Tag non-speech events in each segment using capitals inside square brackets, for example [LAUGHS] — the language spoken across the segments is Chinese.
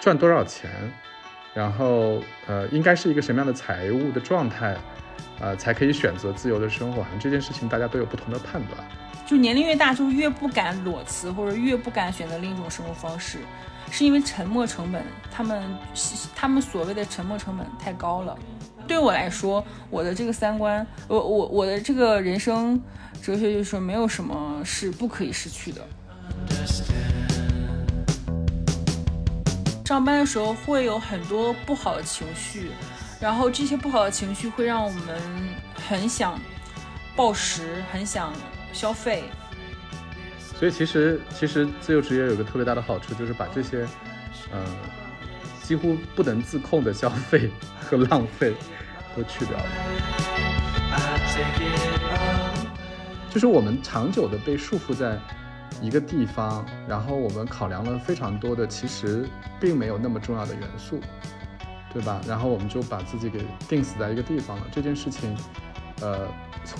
赚多少钱，然后呃，应该是一个什么样的财务的状态，呃，才可以选择自由的生活。好像这件事情大家都有不同的判断。就年龄越大，就越不敢裸辞，或者越不敢选择另一种生活方式，是因为沉没成本，他们他们所谓的沉没成本太高了。对我来说，我的这个三观，我我我的这个人生哲学就是说，没有什么是不可以失去的。上班的时候会有很多不好的情绪，然后这些不好的情绪会让我们很想暴食，很想消费。所以其实其实自由职业有个特别大的好处，就是把这些呃几乎不能自控的消费和浪费。都去掉了，就是我们长久的被束缚在一个地方，然后我们考量了非常多的其实并没有那么重要的元素，对吧？然后我们就把自己给定死在一个地方了。这件事情，呃，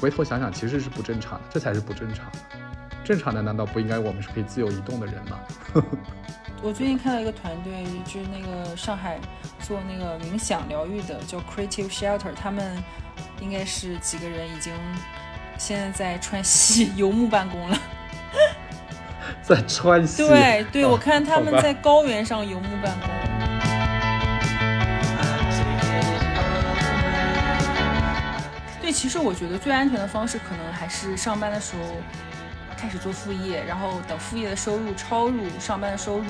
回头想想其实是不正常的，这才是不正常的。正常的难道不应该我们是可以自由移动的人吗？[LAUGHS] 我最近看到一个团队，就是那个上海做那个冥想疗愈的，叫 Creative Shelter，他们应该是几个人已经现在在川西游牧办公了。[LAUGHS] 在川西？对 [LAUGHS] 对，我看他们在高原上游牧办公。对，其实我觉得最安全的方式，可能还是上班的时候。开始做副业，然后等副业的收入超入上班的收入，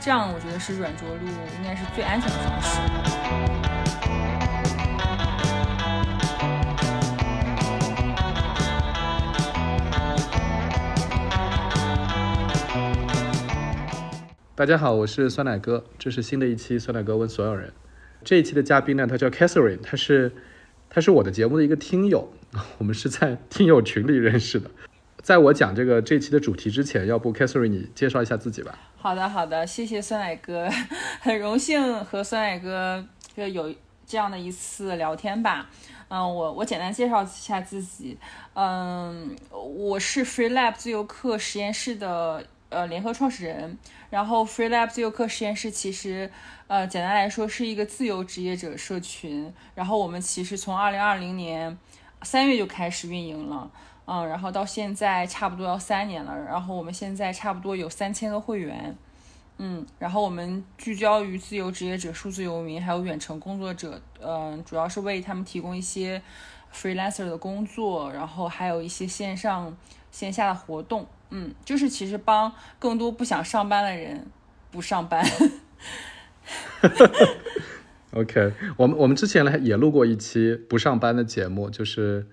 这样我觉得是软着陆，应该是最安全的方式。大家好，我是酸奶哥，这是新的一期酸奶哥问所有人。这一期的嘉宾呢，他叫 Catherine，他是他是我的节目的一个听友，[LAUGHS] 我们是在听友群里认识的。在我讲这个这期的主题之前，要不 Catherine 你介绍一下自己吧？好的，好的，谢谢酸奶哥，[LAUGHS] 很荣幸和酸奶哥就有这样的一次聊天吧。嗯，我我简单介绍一下自己。嗯，我是 FreeLab 自由课实验室的呃联合创始人。然后 FreeLab 自由课实验室其实呃简单来说是一个自由职业者社群。然后我们其实从二零二零年三月就开始运营了。嗯，然后到现在差不多要三年了，然后我们现在差不多有三千个会员，嗯，然后我们聚焦于自由职业者、数字游民还有远程工作者，嗯，主要是为他们提供一些 freelancer 的工作，然后还有一些线上线下的活动，嗯，就是其实帮更多不想上班的人不上班。[LAUGHS] [LAUGHS] OK，我们我们之前呢也录过一期不上班的节目，就是。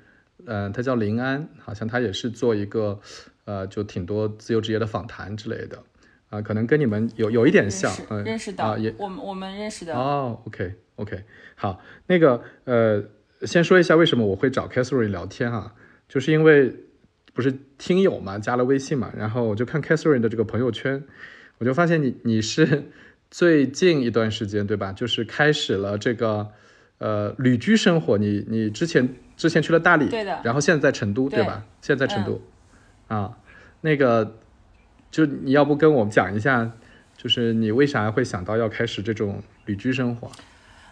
嗯，他叫林安，好像他也是做一个，呃，就挺多自由职业的访谈之类的，啊，可能跟你们有有一点像，嗯，认识的啊，也我们我们认识的哦，OK OK，好，那个呃，先说一下为什么我会找 Catherine 聊天哈，就是因为不是听友嘛，加了微信嘛，然后我就看 Catherine 的这个朋友圈，我就发现你你是最近一段时间对吧，就是开始了这个呃旅居生活，你你之前。之前去了大理，对的，然后现在在成都，对吧？现在在成都，啊，那个，就你要不跟我们讲一下，就是你为啥会想到要开始这种旅居生活？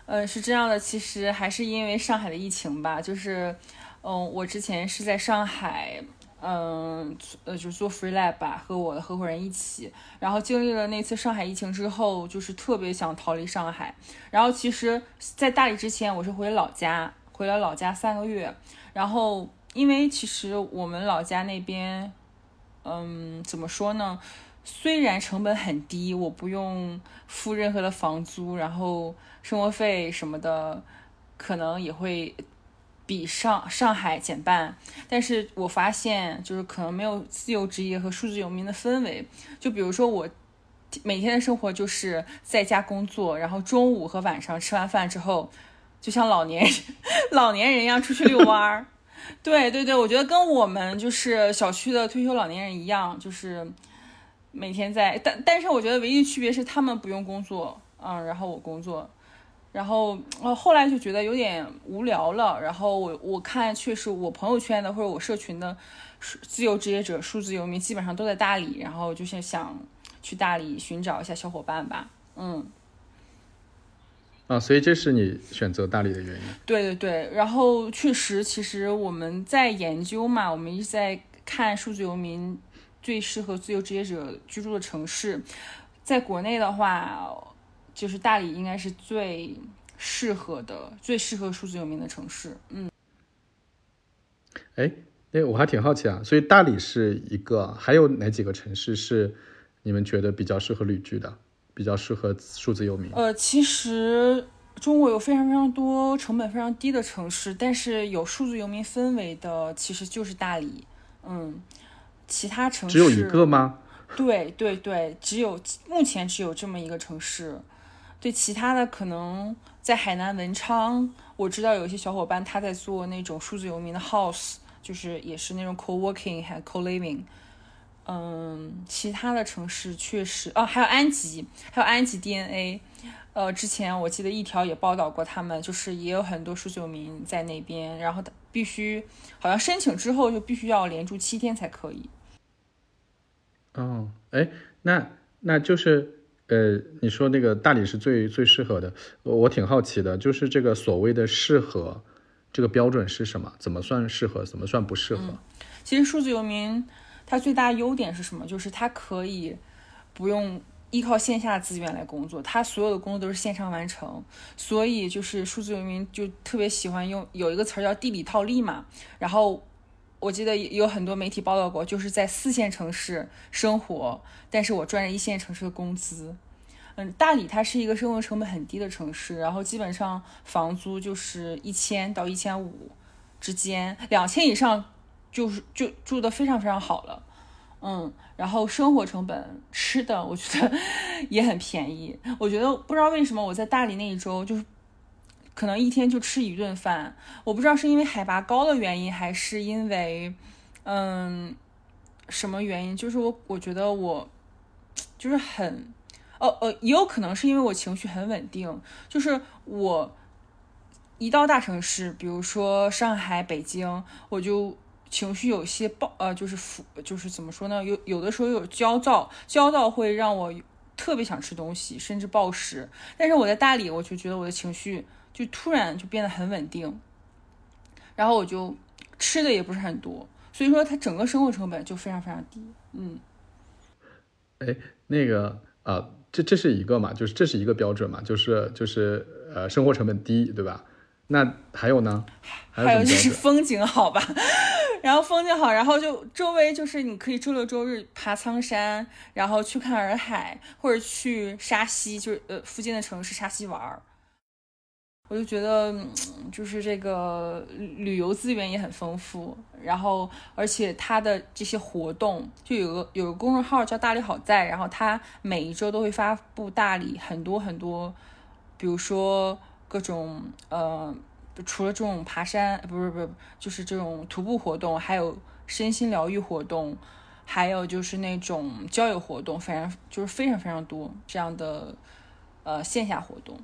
呃，是这样的，其实还是因为上海的疫情吧，就是，嗯，我之前是在上海，嗯，呃，就是做 free lab 吧，和我的合伙人一起，然后经历了那次上海疫情之后，就是特别想逃离上海，然后其实，在大理之前，我是回老家。回了老家三个月，然后因为其实我们老家那边，嗯，怎么说呢？虽然成本很低，我不用付任何的房租，然后生活费什么的可能也会比上上海减半，但是我发现就是可能没有自由职业和数字游民的氛围。就比如说我每天的生活就是在家工作，然后中午和晚上吃完饭之后。就像老年人 [LAUGHS] 老年人一样出去遛弯儿，[LAUGHS] 对对对，我觉得跟我们就是小区的退休老年人一样，就是每天在，但但是我觉得唯一区别是他们不用工作，嗯，然后我工作，然后呃后来就觉得有点无聊了，然后我我看确实我朋友圈的或者我社群的自由职业者、数字游民基本上都在大理，然后就是想去大理寻找一下小伙伴吧。嗯。啊，所以这是你选择大理的原因。对对对，然后确实，其实我们在研究嘛，我们一直在看数字游民最适合自由职业者居住的城市。在国内的话，就是大理应该是最适合的、最适合数字游民的城市。嗯。哎，那我还挺好奇啊，所以大理是一个，还有哪几个城市是你们觉得比较适合旅居的？比较适合数字游民。呃，其实中国有非常非常多成本非常低的城市，但是有数字游民氛围的其实就是大理。嗯，其他城市只有一个吗？对对对，只有目前只有这么一个城市。对，其他的可能在海南文昌，我知道有一些小伙伴他在做那种数字游民的 house，就是也是那种 co-working 还 co-living。嗯，其他的城市确实哦，还有安吉，还有安吉 DNA，呃，之前我记得一条也报道过他们，就是也有很多数字游民在那边，然后必须好像申请之后就必须要连住七天才可以。哦，哎，那那就是呃，你说那个大理是最最适合的，我我挺好奇的，就是这个所谓的适合，这个标准是什么？怎么算适合？怎么算不适合？其实数字游民。它最大优点是什么？就是它可以不用依靠线下资源来工作，它所有的工作都是线上完成。所以就是数字游民就特别喜欢用有一个词儿叫地理套利嘛。然后我记得有很多媒体报道过，就是在四线城市生活，但是我赚着一线城市的工资。嗯，大理它是一个生活成本很低的城市，然后基本上房租就是一千到一千五之间，两千以上。就是就住的非常非常好了，嗯，然后生活成本吃的我觉得 [LAUGHS] 也很便宜。我觉得不知道为什么我在大理那一周就是可能一天就吃一顿饭，我不知道是因为海拔高的原因，还是因为嗯什么原因，就是我我觉得我就是很哦呃也有可能是因为我情绪很稳定，就是我一到大城市，比如说上海、北京，我就。情绪有些暴，呃，就是浮，就是怎么说呢？有有的时候有焦躁，焦躁会让我特别想吃东西，甚至暴食。但是我在大理，我就觉得我的情绪就突然就变得很稳定，然后我就吃的也不是很多，所以说它整个生活成本就非常非常低。嗯，哎，那个啊，这这是一个嘛，就是这是一个标准嘛，就是就是呃，生活成本低，对吧？那还有呢？还有就是风景好吧。[LAUGHS] 然后风景好，然后就周围就是你可以周六周日爬苍山，然后去看洱海，或者去沙溪，就是呃附近的城市沙溪玩儿。我就觉得就是这个旅游资源也很丰富，然后而且它的这些活动，就有个有个公众号叫大理好在，然后它每一周都会发布大理很多很多，比如说各种呃。除了这种爬山，不是不是，就是这种徒步活动，还有身心疗愈活动，还有就是那种交友活动，反正就是非常非常多这样的呃线下活动。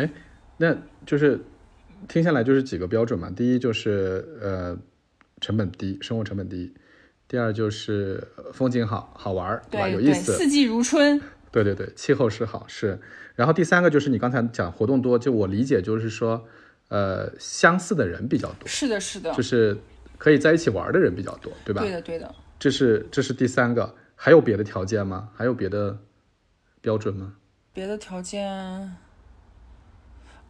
哎，那就是听下来就是几个标准嘛，第一就是呃成本低，生活成本低；第二就是风景好好玩，对吧？有意思，四季如春。对对对，气候是好是。然后第三个就是你刚才讲活动多，就我理解就是说，呃，相似的人比较多。是的，是的。就是可以在一起玩的人比较多，对吧？对的，对的。这是这是第三个，还有别的条件吗？还有别的标准吗？别的条件，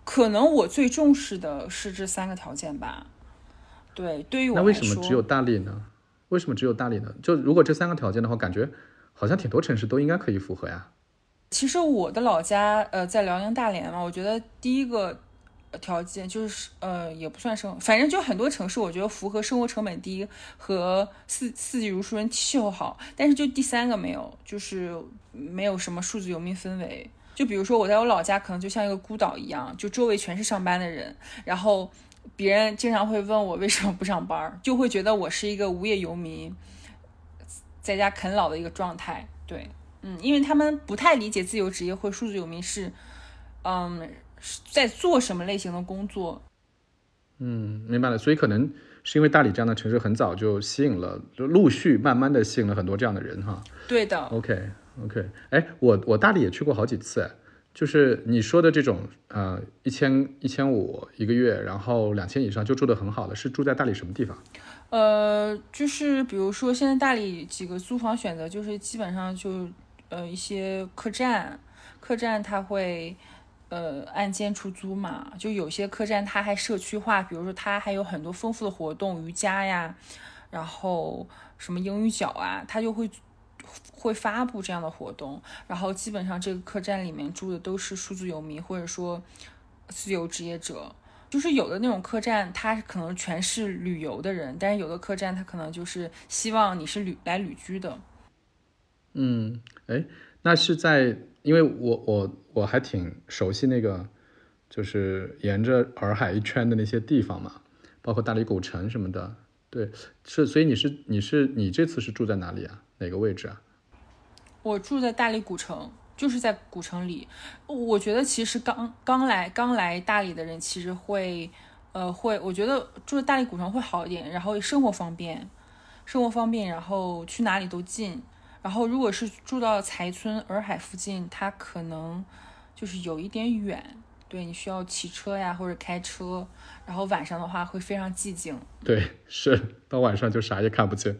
可能我最重视的是这三个条件吧。对，对于我那为什么只有大理呢？为什么只有大理呢？就如果这三个条件的话，感觉好像挺多城市都应该可以符合呀。其实我的老家呃在辽宁大连嘛，我觉得第一个条件就是呃也不算生，反正就很多城市我觉得符合生活成本低和四四季如春、气候好，但是就第三个没有，就是没有什么数字游民氛围。就比如说我在我老家可能就像一个孤岛一样，就周围全是上班的人，然后别人经常会问我为什么不上班，就会觉得我是一个无业游民，在家啃老的一个状态，对。嗯，因为他们不太理解自由职业或数字游民是，嗯，在做什么类型的工作。嗯，明白了。所以可能是因为大理这样的城市很早就吸引了，就陆续慢慢的吸引了很多这样的人哈。对的。OK OK，哎，我我大理也去过好几次，就是你说的这种，呃，一千一千五一个月，然后两千以上就住的很好的，是住在大理什么地方？呃，就是比如说现在大理几个租房选择，就是基本上就呃一些客栈，客栈它会呃按间出租嘛，就有些客栈它还社区化，比如说它还有很多丰富的活动，瑜伽呀，然后什么英语角啊，它就会会发布这样的活动，然后基本上这个客栈里面住的都是数字游民或者说自由职业者。就是有的那种客栈，它可能全是旅游的人，但是有的客栈，它可能就是希望你是旅来旅居的。嗯，哎，那是在，因为我我我还挺熟悉那个，就是沿着洱海一圈的那些地方嘛，包括大理古城什么的。对，是，所以你是你是你这次是住在哪里啊？哪个位置啊？我住在大理古城。就是在古城里，我觉得其实刚刚来刚来大理的人其实会，呃，会，我觉得住在大理古城会好一点，然后生活方便，生活方便，然后去哪里都近。然后如果是住到才村洱海附近，它可能就是有一点远，对你需要骑车呀或者开车，然后晚上的话会非常寂静。对，是到晚上就啥也看不见。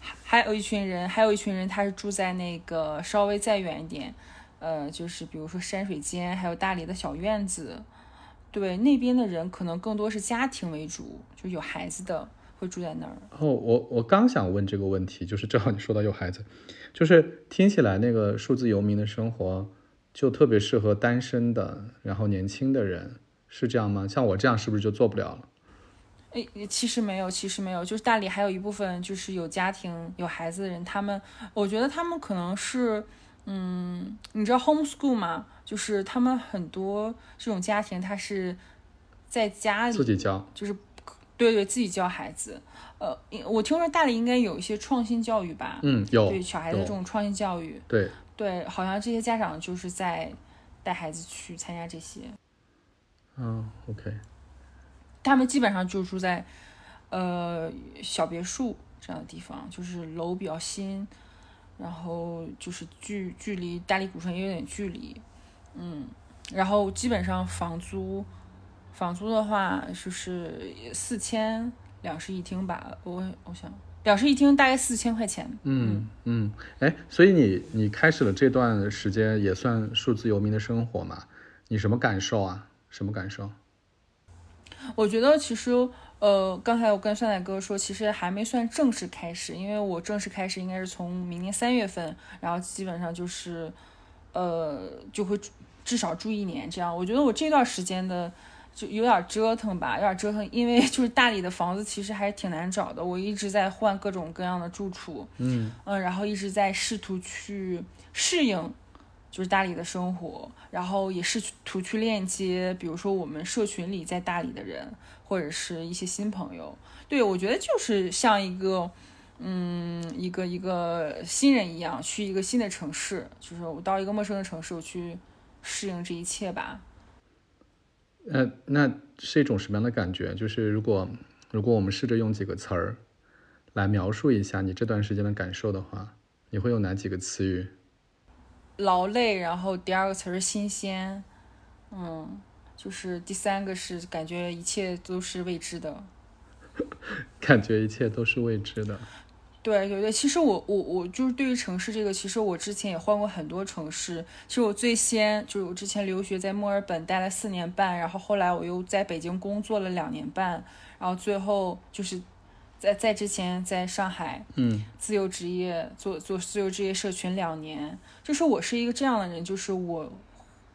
还有一群人，还有一群人，他是住在那个稍微再远一点，呃，就是比如说山水间，还有大理的小院子，对，那边的人可能更多是家庭为主，就有孩子的会住在那儿。哦，我我刚想问这个问题，就是正好你说到有孩子，就是听起来那个数字游民的生活就特别适合单身的，然后年轻的人，是这样吗？像我这样是不是就做不了了？哎，其实没有，其实没有，就是大理还有一部分就是有家庭有孩子的人，他们，我觉得他们可能是，嗯，你知道 homeschool 吗？就是他们很多这种家庭，他是在家里自己教，就是对对，自己教孩子。呃，我听说大理应该有一些创新教育吧？嗯，有对小孩子这种创新教育，对对，好像这些家长就是在带孩子去参加这些。嗯，OK。他们基本上就住在，呃，小别墅这样的地方，就是楼比较新，然后就是距距离大理古城也有点距离，嗯，然后基本上房租，房租的话就是四千两室一厅吧，我我想两室一厅大概四千块钱。嗯嗯，哎，所以你你开始了这段时间也算数字游民的生活嘛？你什么感受啊？什么感受？我觉得其实，呃，刚才我跟酸奶哥说，其实还没算正式开始，因为我正式开始应该是从明年三月份，然后基本上就是，呃，就会至少住一年这样。我觉得我这段时间的就有点折腾吧，有点折腾，因为 [LAUGHS] 就是大理的房子其实还挺难找的，我一直在换各种各样的住处，嗯嗯，然后一直在试图去适应。就是大理的生活，然后也试图去链接，比如说我们社群里在大理的人，或者是一些新朋友。对我觉得就是像一个，嗯，一个一个新人一样，去一个新的城市，就是我到一个陌生的城市，我去适应这一切吧。呃，那是一种什么样的感觉？就是如果如果我们试着用几个词儿来描述一下你这段时间的感受的话，你会用哪几个词语？劳累，然后第二个词是新鲜，嗯，就是第三个是感觉一切都是未知的，[LAUGHS] 感觉一切都是未知的。对对对，其实我我我就是对于城市这个，其实我之前也换过很多城市。其实我最先就是我之前留学在墨尔本待了四年半，然后后来我又在北京工作了两年半，然后最后就是。在在之前，在上海，嗯，自由职业做做自由职业社群两年，就是我是一个这样的人，就是我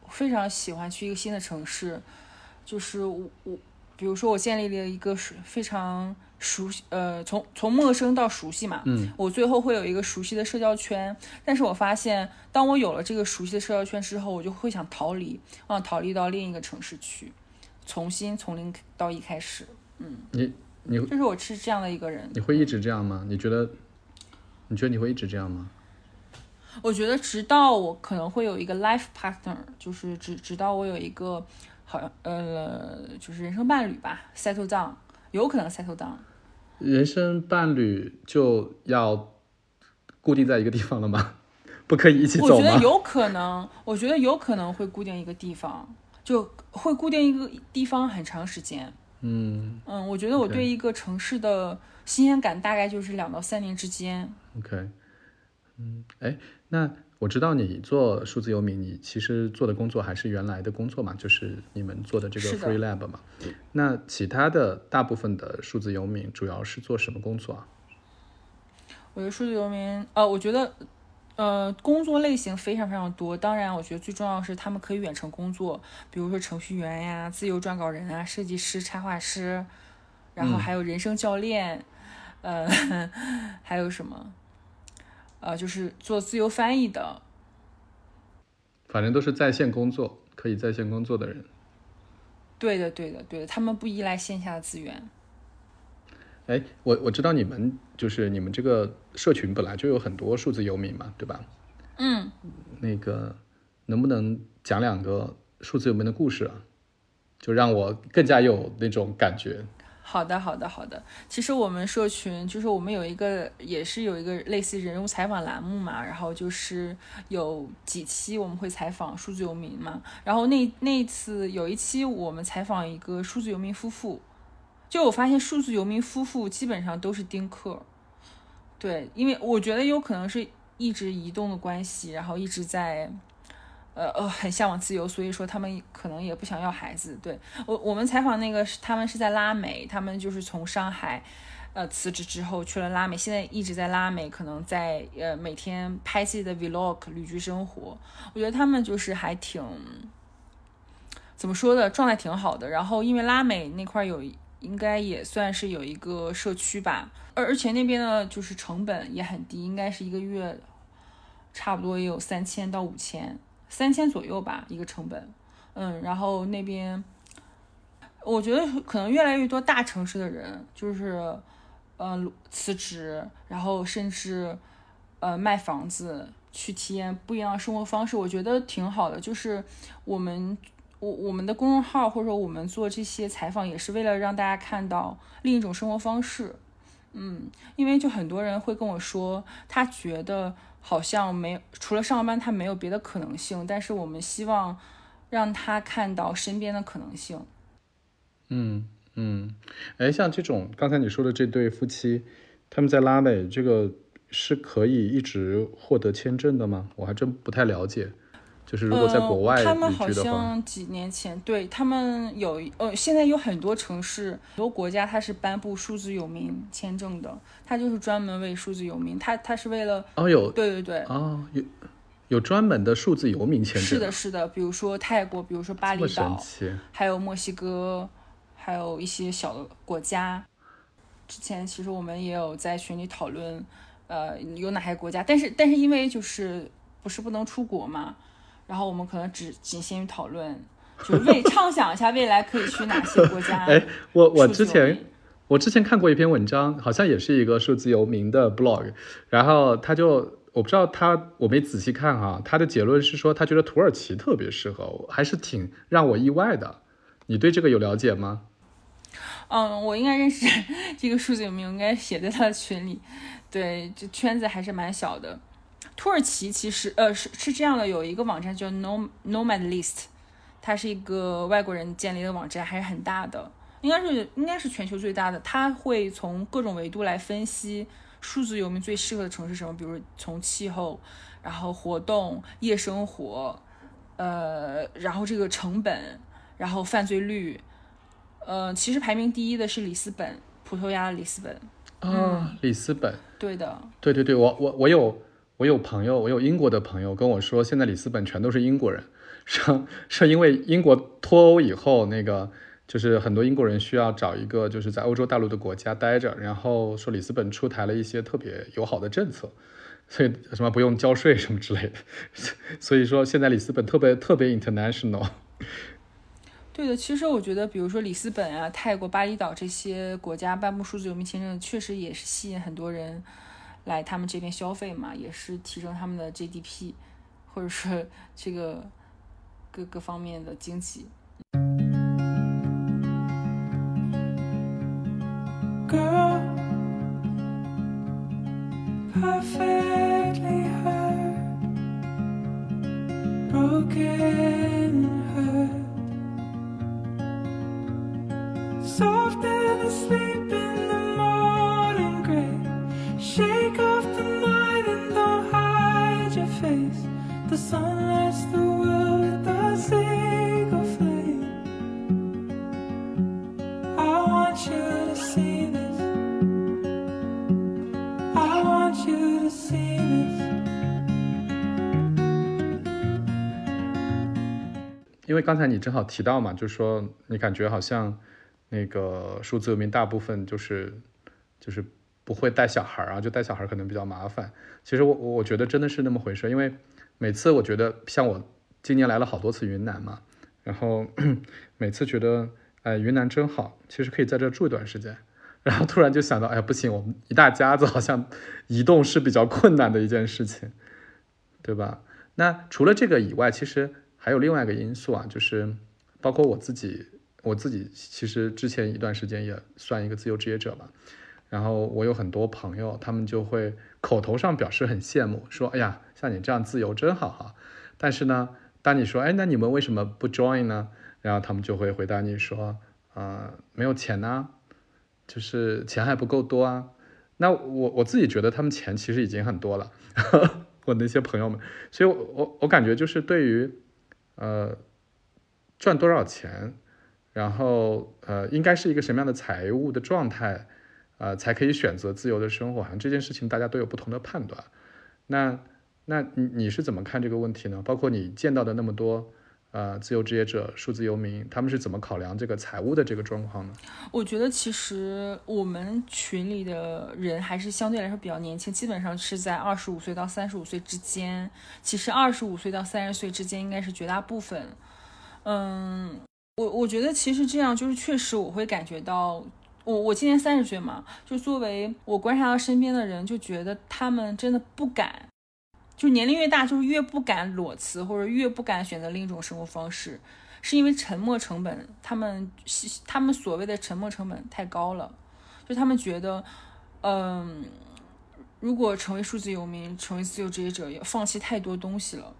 非常喜欢去一个新的城市，就是我我，比如说我建立了一个非常熟悉，呃，从从陌生到熟悉嘛，嗯，我最后会有一个熟悉的社交圈，但是我发现，当我有了这个熟悉的社交圈之后，我就会想逃离，啊，逃离到另一个城市去，重新从零到一开始，嗯，你。你就是我是这样的一个人，你会一直这样吗？你觉得？你觉得你会一直这样吗？我觉得直到我可能会有一个 life partner，就是直直到我有一个好像呃，就是人生伴侣吧，settle down，有可能 settle down。人生伴侣就要固定在一个地方了吗？[LAUGHS] 不可以一起我走吗？觉得有可能，我觉得有可能会固定一个地方，就会固定一个地方很长时间。嗯嗯，我觉得我对一个城市的新鲜感大概就是两到三年之间。，OK，嗯，哎，那我知道你做数字游民，你其实做的工作还是原来的工作嘛，就是你们做的这个 Free Lab 嘛。那其他的大部分的数字游民主要是做什么工作啊？我觉得数字游民，呃，我觉得，呃，工作类型非常非常多。当然，我觉得最重要的是他们可以远程工作，比如说程序员呀、自由撰稿人啊、设计师、插画师，然后还有人生教练，呃，[LAUGHS] 还有什么？呃，就是做自由翻译的，反正都是在线工作，可以在线工作的人。对的，对的，对的，他们不依赖线下的资源。哎，我我知道你们就是你们这个社群本来就有很多数字游民嘛，对吧？嗯，那个能不能讲两个数字游民的故事啊？就让我更加有那种感觉。好的，好的，好的。其实我们社群就是我们有一个，也是有一个类似人物采访栏目嘛，然后就是有几期我们会采访数字游民嘛，然后那那一次有一期我们采访一个数字游民夫妇，就我发现数字游民夫妇基本上都是丁克，对，因为我觉得有可能是一直移动的关系，然后一直在。呃呃，很向往自由，所以说他们可能也不想要孩子。对我，我们采访那个是他们是在拉美，他们就是从上海，呃辞职之后去了拉美，现在一直在拉美，可能在呃每天拍自己的 vlog 旅居生活。我觉得他们就是还挺怎么说的，状态挺好的。然后因为拉美那块有应该也算是有一个社区吧，而而且那边的就是成本也很低，应该是一个月差不多也有三千到五千。三千左右吧，一个成本，嗯，然后那边，我觉得可能越来越多大城市的人就是，呃，辞职，然后甚至，呃，卖房子去体验不一样的生活方式，我觉得挺好的。就是我们，我我们的公众号或者说我们做这些采访，也是为了让大家看到另一种生活方式。嗯，因为就很多人会跟我说，他觉得。好像没，除了上班，他没有别的可能性。但是我们希望让他看到身边的可能性。嗯嗯，哎，像这种刚才你说的这对夫妻，他们在拉美这个是可以一直获得签证的吗？我还真不太了解。就是如果在国外呃、他们好像几年前对他们有呃，现在有很多城市、很多国家，它是颁布数字游民签证的，它就是专门为数字游民，它它是为了哦有对对对。哦有有专门的数字游民签证，是的，是的，比如说泰国，比如说巴厘岛，还有墨西哥，还有一些小的国家。之前其实我们也有在群里讨论，呃，有哪些国家，但是但是因为就是不是不能出国嘛，然后我们可能只仅限于讨论，就是为畅想一下未来可以去哪些国家。[LAUGHS] 哎，我我之前我之前看过一篇文章，好像也是一个数字游民的 blog，然后他就我不知道他我没仔细看哈、他的结论是说他觉得土耳其特别适合我，还是挺让我意外的。你对这个有了解吗？嗯，我应该认识这个数字游民，我应该写在他的群里。对，这圈子还是蛮小的。土耳其其实呃是是这样的，有一个网站叫 Nom Nomad List，它是一个外国人建立的网站，还是很大的，应该是应该是全球最大的。它会从各种维度来分析数字游民最适合的城市是什么，比如从气候，然后活动、夜生活，呃，然后这个成本，然后犯罪率，呃，其实排名第一的是里斯本，葡萄牙的里斯本。啊，里斯本，对的，对对对，我我我有我有朋友，我有英国的朋友跟我说，现在里斯本全都是英国人，是是因为英国脱欧以后，那个就是很多英国人需要找一个就是在欧洲大陆的国家待着，然后说里斯本出台了一些特别友好的政策，所以什么不用交税什么之类的，[LAUGHS] 所以说现在里斯本特别特别 international。对的。其实我觉得，比如说里斯本啊、泰国、巴厘岛这些国家颁布数字游民签证，确实也是吸引很多人来他们这边消费嘛，也是提升他们的 GDP，或者说这个各个方面的经济。刚才你正好提到嘛，就是说你感觉好像那个数字游民大部分就是就是不会带小孩儿啊，就带小孩儿可能比较麻烦。其实我我觉得真的是那么回事，因为每次我觉得像我今年来了好多次云南嘛，然后 [CLEARS THROAT] 每次觉得哎云南真好，其实可以在这住一段时间。[LAUGHS] 然后突然就想到，哎呀不行，我们一大家子好像移动是比较困难的一件事情，对吧？那除了这个以外，其实还有另外一个因素啊，就是包括我自己，我自己其实之前一段时间也算一个自由职业者吧。然后我有很多朋友，他们就会口头上表示很羡慕，说：“哎呀，像你这样自由真好哈。”但是呢，当你说：“哎，那你们为什么不 join 呢？”然后他们就会回答你说：“呃，没有钱呐、就是钱还不够多啊。”那我我自己觉得他们钱其实已经很多了，[LAUGHS] 我那些朋友们，所以我我我感觉就是对于呃赚多少钱，然后呃应该是一个什么样的财务的状态，呃才可以选择自由的生活，好像这件事情大家都有不同的判断。那那你你是怎么看这个问题呢？包括你见到的那么多呃自由职业者、数字游民，他们是怎么考量这个财务的这个状况呢？我觉得其实我们群里的人还是相对来说比较年轻，基本上是在二十五岁到三十五岁之间。其实二十五岁到三十岁之间应该是绝大部分。嗯，我我觉得其实这样就是确实我会感觉到，我我今年三十岁嘛，就作为我观察到身边的人，就觉得他们真的不敢，就年龄越大，就是越不敢裸辞，或者越不敢选择另一种生活方式。是因为沉没成本，他们他们所谓的沉没成本太高了，就他们觉得，嗯，如果成为数字游民，成为自由职业者，要放弃太多东西了。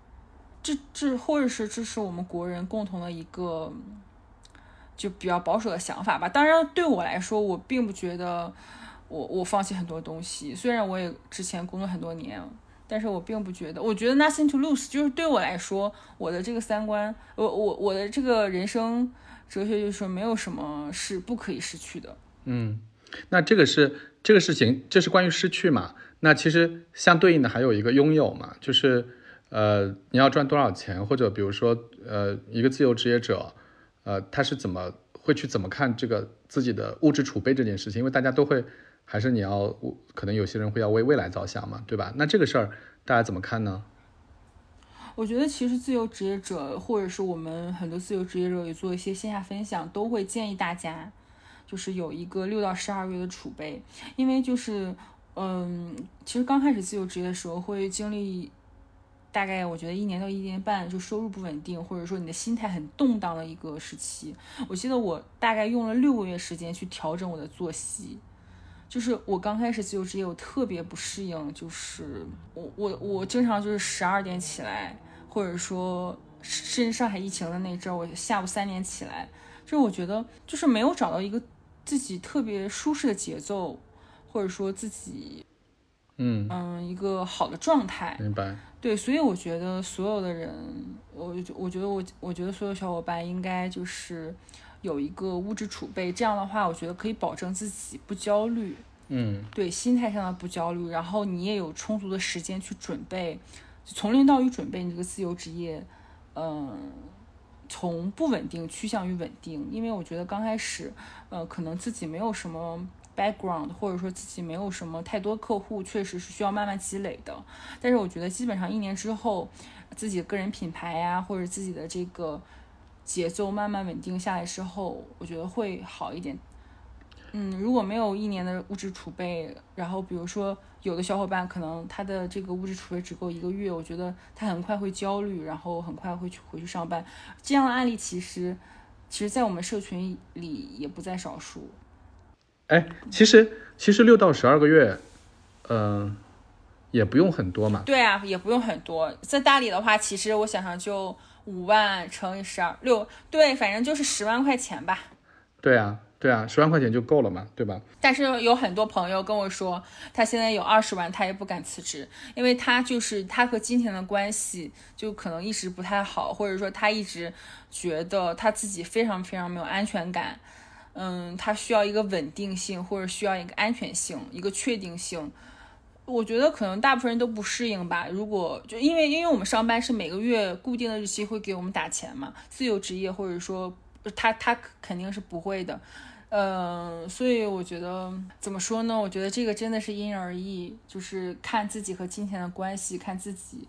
这这或者是这是我们国人共同的一个就比较保守的想法吧。当然，对我来说，我并不觉得我我放弃很多东西。虽然我也之前工作很多年，但是我并不觉得，我觉得 nothing to lose，就是对我来说，我的这个三观，我我我的这个人生哲学就是说，没有什么是不可以失去的。嗯，那这个是这个事情，这是关于失去嘛？那其实相对应的还有一个拥有嘛，就是呃，你要赚多少钱，或者比如说呃，一个自由职业者，呃，他是怎么会去怎么看这个自己的物质储备这件事情？因为大家都会，还是你要可能有些人会要为未来着想嘛，对吧？那这个事儿大家怎么看呢？我觉得其实自由职业者，或者是我们很多自由职业者也做一些线下分享，都会建议大家，就是有一个六到十二月的储备，因为就是，嗯，其实刚开始自由职业的时候会经历，大概我觉得一年到一年半，就收入不稳定，或者说你的心态很动荡的一个时期。我记得我大概用了六个月时间去调整我的作息。就是我刚开始自由职业，我特别不适应，就是我我我经常就是十二点起来，或者说甚至上海疫情的那阵儿，我下午三点起来，就是我觉得就是没有找到一个自己特别舒适的节奏，或者说自己嗯，嗯一个好的状态。明白。对，所以我觉得所有的人，我我觉得我我觉得所有小伙伴应该就是有一个物质储备，这样的话，我觉得可以保证自己不焦虑。嗯对心态上的不焦虑，然后你也有充足的时间去准备，从零到一准备你这个自由职业，嗯、从不稳定趋向于稳定。因为我觉得刚开始，呃，可能自己没有什么 background，或者说自己没有什么太多客户，确实是需要慢慢积累的。但是我觉得基本上一年之后，自己的个人品牌呀，或者自己的这个节奏慢慢稳定下来之后，我觉得会好一点。嗯，如果没有一年的物质储备，然后比如说有的小伙伴可能他的这个物质储备只够一个月，我觉得他很快会焦虑，然后很快会去回去上班。这样的案例其实，其实在我们社群里也不在少数。哎，其实其实六到十二个月，嗯、也不用很多嘛。对啊，也不用很多。在大理的话，其实我想想就五万乘以十二六，对，反正就是十万块钱吧。对啊，对啊，十万块钱就够了嘛，对吧？但是有很多朋友跟我说，他现在有二十万，他也不敢辞职，因为他就是他和金钱的关系就可能一直不太好，或者说他一直觉得他自己非常非常没有安全感。嗯，他需要一个稳定性，或者需要一个安全性，一个确定性。我觉得可能大部分人都不适应吧。如果就因为因为我们上班是每个月固定的日期会给我们打钱嘛，自由职业或者说他他肯定是不会的。嗯，所以我觉得怎么说呢？我觉得这个真的是因人而异，就是看自己和金钱的关系，看自己，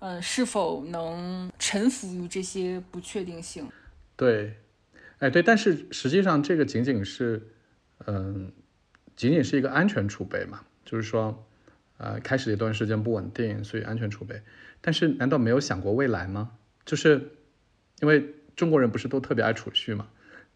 嗯，是否能臣服于这些不确定性。对，哎对，但是实际上这个仅仅是，嗯，仅仅是一个安全储备嘛，就是说，呃，开始一段时间不稳定，所以安全储备。但是难道没有想过未来吗？就是因为中国人不是都特别爱储蓄嘛，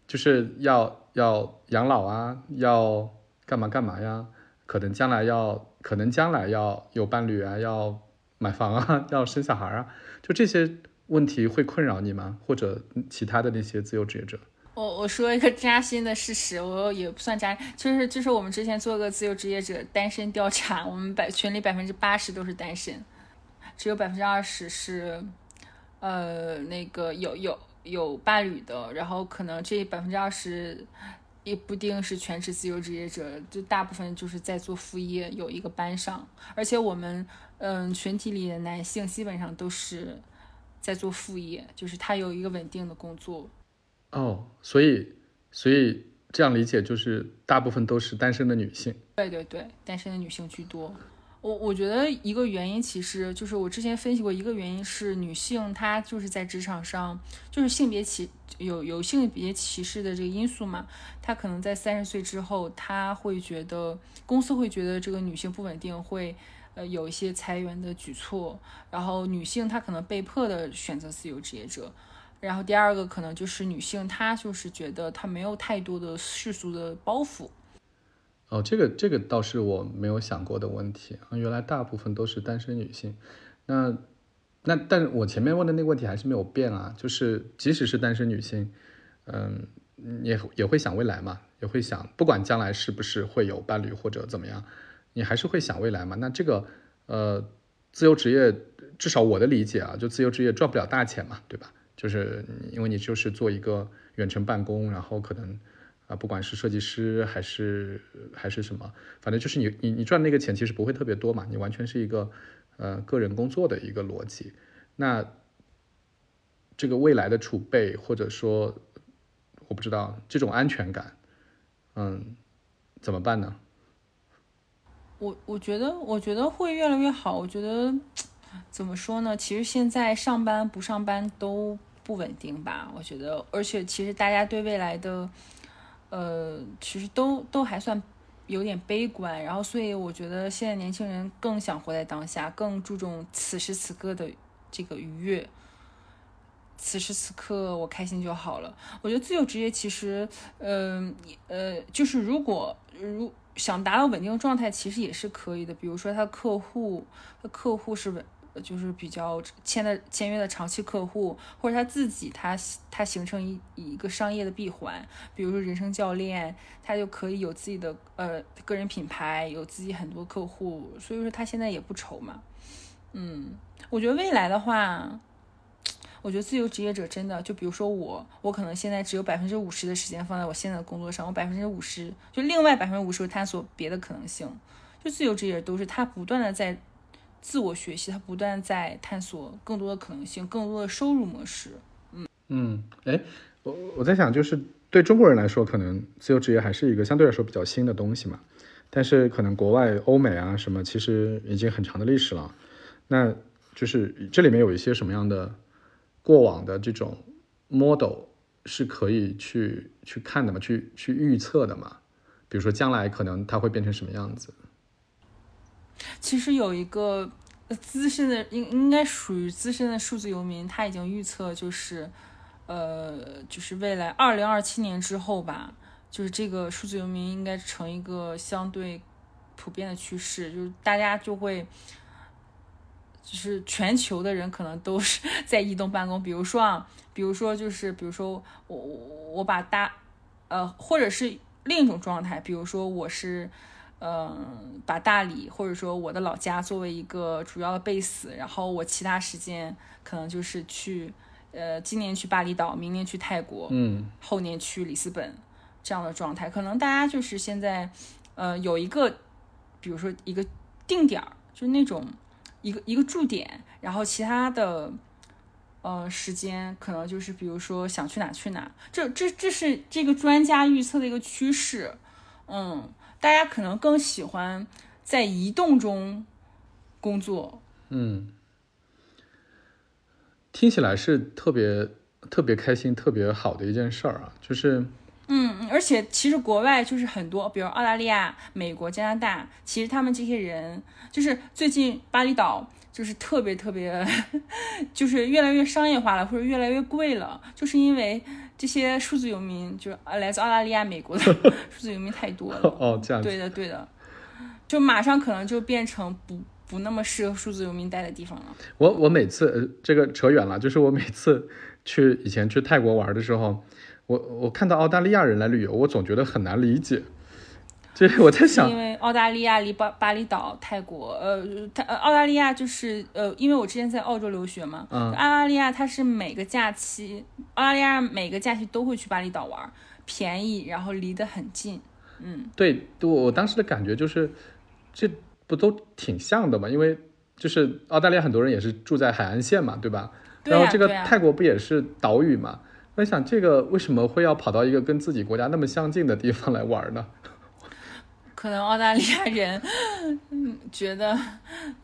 就是要要养老啊，要干嘛干嘛呀？可能将来要，可能将来要有伴侣啊，要买房啊，[LAUGHS] 要生小孩啊，就这些问题会困扰你吗？或者其他的那些自由职业者？我我说一个扎心的事实，我也不算扎，就是就是我们之前做个自由职业者单身调查，我们百群里百分之八十都是单身，只有百分之二十是，呃，那个有有有伴侣的，然后可能这百分之二十也不定是全职自由职业者，就大部分就是在做副业，有一个班上，而且我们嗯群体里的男性基本上都是在做副业，就是他有一个稳定的工作。哦，所以所以这样理解就是大部分都是单身的女性。对对对，单身的女性居多。我我觉得一个原因其实就是我之前分析过，一个原因是女性她就是在职场上就是性别歧有有性别歧视的这个因素嘛，她可能在三十岁之后，她会觉得公司会觉得这个女性不稳定，会呃有一些裁员的举措，然后女性她可能被迫的选择自由职业者。然后第二个可能就是女性，她就是觉得她没有太多的世俗的包袱。哦，这个这个倒是我没有想过的问题啊，原来大部分都是单身女性。那那但我前面问的那个问题还是没有变啊，就是即使是单身女性，嗯，也也会想未来嘛，也会想不管将来是不是会有伴侣或者怎么样，你还是会想未来嘛。那这个呃，自由职业至少我的理解啊，就自由职业赚不了大钱嘛，对吧？就是因为你就是做一个远程办公，然后可能啊，不管是设计师还是还是什么，反正就是你你你赚那个钱其实不会特别多嘛，你完全是一个呃个人工作的一个逻辑。那这个未来的储备或者说我不知道这种安全感，嗯，怎么办呢？我我觉得我觉得会越来越好。我觉得 [TSK] 怎么说呢？其实现在上班不上班都不稳定吧？我觉得，而且其实大家对未来的，呃，其实都都还算有点悲观。然后，所以我觉得现在年轻人更想活在当下，更注重此时此刻的这个愉悦。此时此刻我开心就好了。我觉得自由职业其实，嗯、呃，就是如果如想达到稳定的状态，其实也是可以的。比如说，他客户，他客户是稳，就是比较签的签约的长期客户，或者他自己他他形成一一个商业的闭环，比如说人生教练，他就可以有自己的呃个人品牌，有自己很多客户，所以说他现在也不愁嘛。嗯，我觉得未来的话。我觉得自由职业者真的，就比如说我，我可能现在只有百分之五十的时间放在我现在的工作上，我百分之五十就另外百分之五十探索别的可能性。就自由职业都是他不断的在自我学习，他不断在探索更多的可能性，更多的收入模式。嗯嗯，哎，我我在想，就是对中国人来说，可能自由职业还是一个相对来说比较新的东西嘛。但是可能国外欧美啊什么，其实已经很长的历史了。那就是这里面有一些什么样的过往的这种 model 是可以去去看的嘛，去去预测的嘛？比如说将来可能它会变成什么样子？其实有一个资深的，应应该属于资深的数字游民，他已经预测就是，呃，就是未来二零二七年之后吧，就是这个数字游民应该成一个相对普遍的趋势，就是大家就会。就是全球的人可能都是在移动办公，比如说啊，比如说就是比如说我我我把大呃，或者是另一种状态，比如说我是嗯、呃把大理或者说我的老家作为一个主要的 base，然后我其他时间可能就是去呃今年去巴厘岛，明年去泰国，嗯。后年去里斯本这样的状态，可能大家就是现在呃有一个，比如说一个定点儿，就是那种一个一个驻点，然后其他的呃时间可能就是比如说想去哪去哪，这这这是这个专家预测的一个趋势，嗯，大家可能更喜欢在移动中工作，嗯，听起来是特别特别开心、特别好的一件事儿啊，就是嗯，而且其实国外就是很多，比如澳大利亚、美国、加拿大，其实他们这些人就是最近巴厘岛就是特别特别，[LAUGHS] 就是越来越商业化了，或者越来越贵了，就是因为这些数字游民，就是呃来自澳大利亚、美国的 [LAUGHS] 数字游民太多了。哦这样，对的，对的，就马上可能就变成不不那么适合数字游民待的地方了。我我每次呃这个扯远了，就是我每次去以前去泰国玩的时候，我我看到澳大利亚人来旅游，我总觉得很难理解。就是我在想因，为澳大利亚离巴巴厘岛、泰国，呃，它呃澳大利亚就是呃，因为我之前在澳洲留学嘛，嗯澳大利亚它是每个假期，澳大利亚每个假期都会去巴厘岛玩，便宜，然后离得很近，嗯，对，我我当时的感觉就是，这不都挺像的嘛？因为就是澳大利亚很多人也是住在海岸线嘛，对吧？然后这个泰国不也是岛屿嘛？我想，这个为什么会要跑到一个跟自己国家那么相近的地方来玩呢？可能澳大利亚人，嗯，觉得，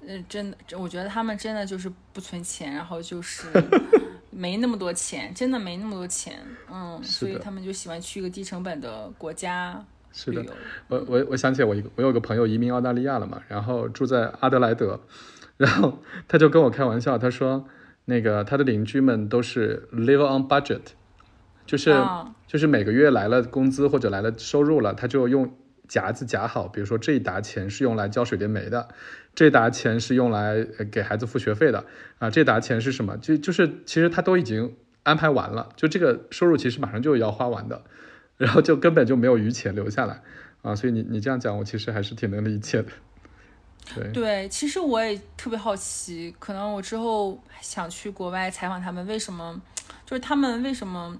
呃，真的，我觉得他们真的就是不存钱，然后就是 [LAUGHS] 没那么多钱，真的没那么多钱，嗯，所以他们就喜欢去一个低成本的国家是的。我我我想起我一个我有个朋友移民澳大利亚了嘛，然后住在阿德莱德，然后他就跟我开玩笑，他说那个他的邻居们都是 live on budget，就是、啊就是每个月来了工资或者来了收入了，他就用夹子夹好，比如说这一沓钱是用来交水电煤的，这沓钱是用来给孩子付学费的啊，这沓钱是什么？就就是其实他都已经安排完了，就这个收入其实马上就要花完的，然后就根本就没有余钱留下来啊，所以你你这样讲，我其实还是挺能理解的。对，其实我也特别好奇，可能我之后想去国外采访他们，为什么，就是他们为什么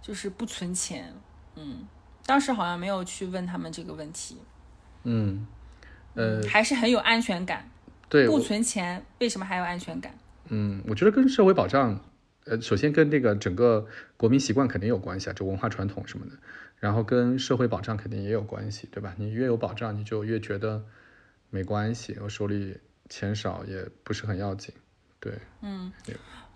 就是不存钱？嗯，当时好像没有去问他们这个问题，嗯，呃，还是很有安全感。对，不存钱，为什么还有安全感？嗯，我觉得跟社会保障，呃，首先跟这个整个国民习惯肯定有关系啊，就文化传统什么的，然后跟社会保障肯定也有关系，对吧？你越有保障，你就越觉得没关系，我手里钱少也不是很要紧，对，嗯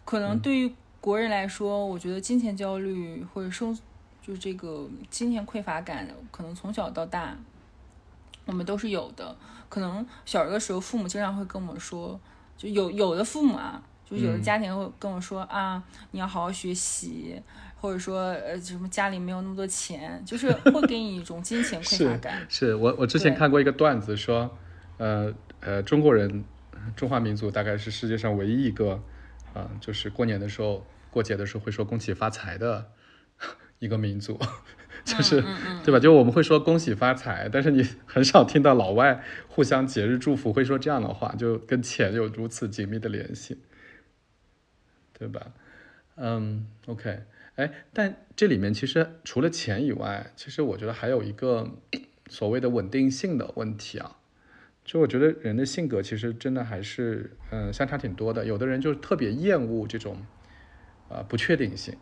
可能对于国人来说，我觉得金钱焦虑或者生就是这个金钱匮乏感，可能从小到大我们都是有的。可能小的时候，父母经常会跟我们说，就有有的父母啊，就有的嗯家庭会跟我说、啊，你要好好学习，或者说呃什么家里没有那么多钱，就是会给你一种金钱匮乏感。是我我之前看过一个段子说，呃呃，中国人中华民族大概是世界上唯一一个，啊、就是过年的时候过节的时候会说恭喜发财的一个民族，[LAUGHS] 就是、对吧？就我们会说恭喜发财，但是你 [LAUGHS] 很少听到老外互相节日祝福会说这样的话，就跟钱有如此紧密的联系，对吧？嗯，OK，哎，但这里面其实除了钱以外，其实我觉得还有一个所谓的稳定性的问题啊。就我觉得人的性格其实真的还是嗯、呃相差挺多的，有的人就特别厌恶这种呃不确定性，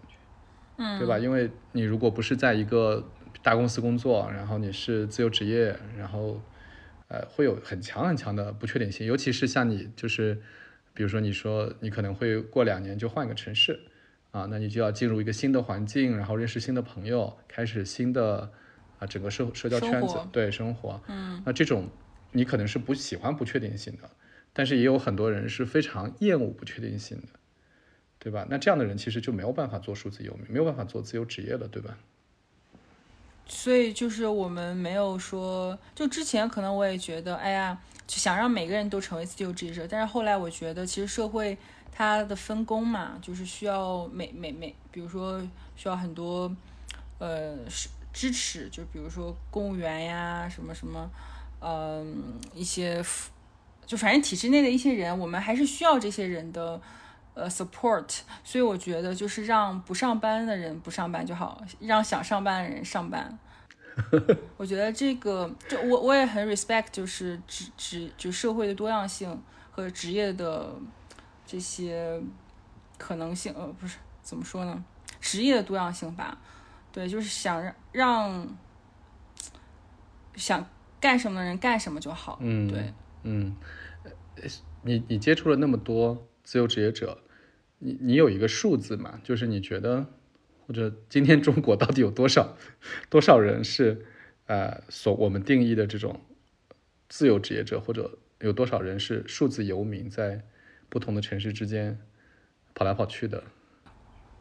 嗯，对吧？因为你如果不是在一个大公司工作，然后你是自由职业，然后呃会有很强很强的不确定性，尤其是像你就是比如说你说你可能会过两年就换一个城市啊，那你就要进入一个新的环境，然后认识新的朋友，开始新的啊整个社社交圈子活，对生活，嗯，那这种你可能是不喜欢不确定性的，但是也有很多人是非常厌恶不确定性的，对吧？那这样的人其实就没有办法做数字游民，没有办法做自由职业了，对吧？所以就是我们没有说，就之前可能我也觉得，哎呀，就想让每个人都成为自由职业者，但是后来我觉得，其实社会它的分工嘛，就是需要每每每，比如说需要很多呃支持，就比如说公务员呀，什么什么，嗯、一些就反正体制内的一些人，我们还是需要这些人的呃 support，所以我觉得就是让不上班的人不上班就好，让想上班的人上班。[LAUGHS] 我觉得这个，就我我也很 respect，就是职职就社会的多样性和职业的这些可能性，呃，不是怎么说呢，职业的多样性吧。对，就是想让让想干什么的人干什么就好。嗯，对，嗯，呃你你接触了那么多自由职业者，你你有一个数字嘛？就是你觉得，或者今天中国到底有多少多少人是呃所我们定义的这种自由职业者，或者有多少人是数字游民，在不同的城市之间跑来跑去的？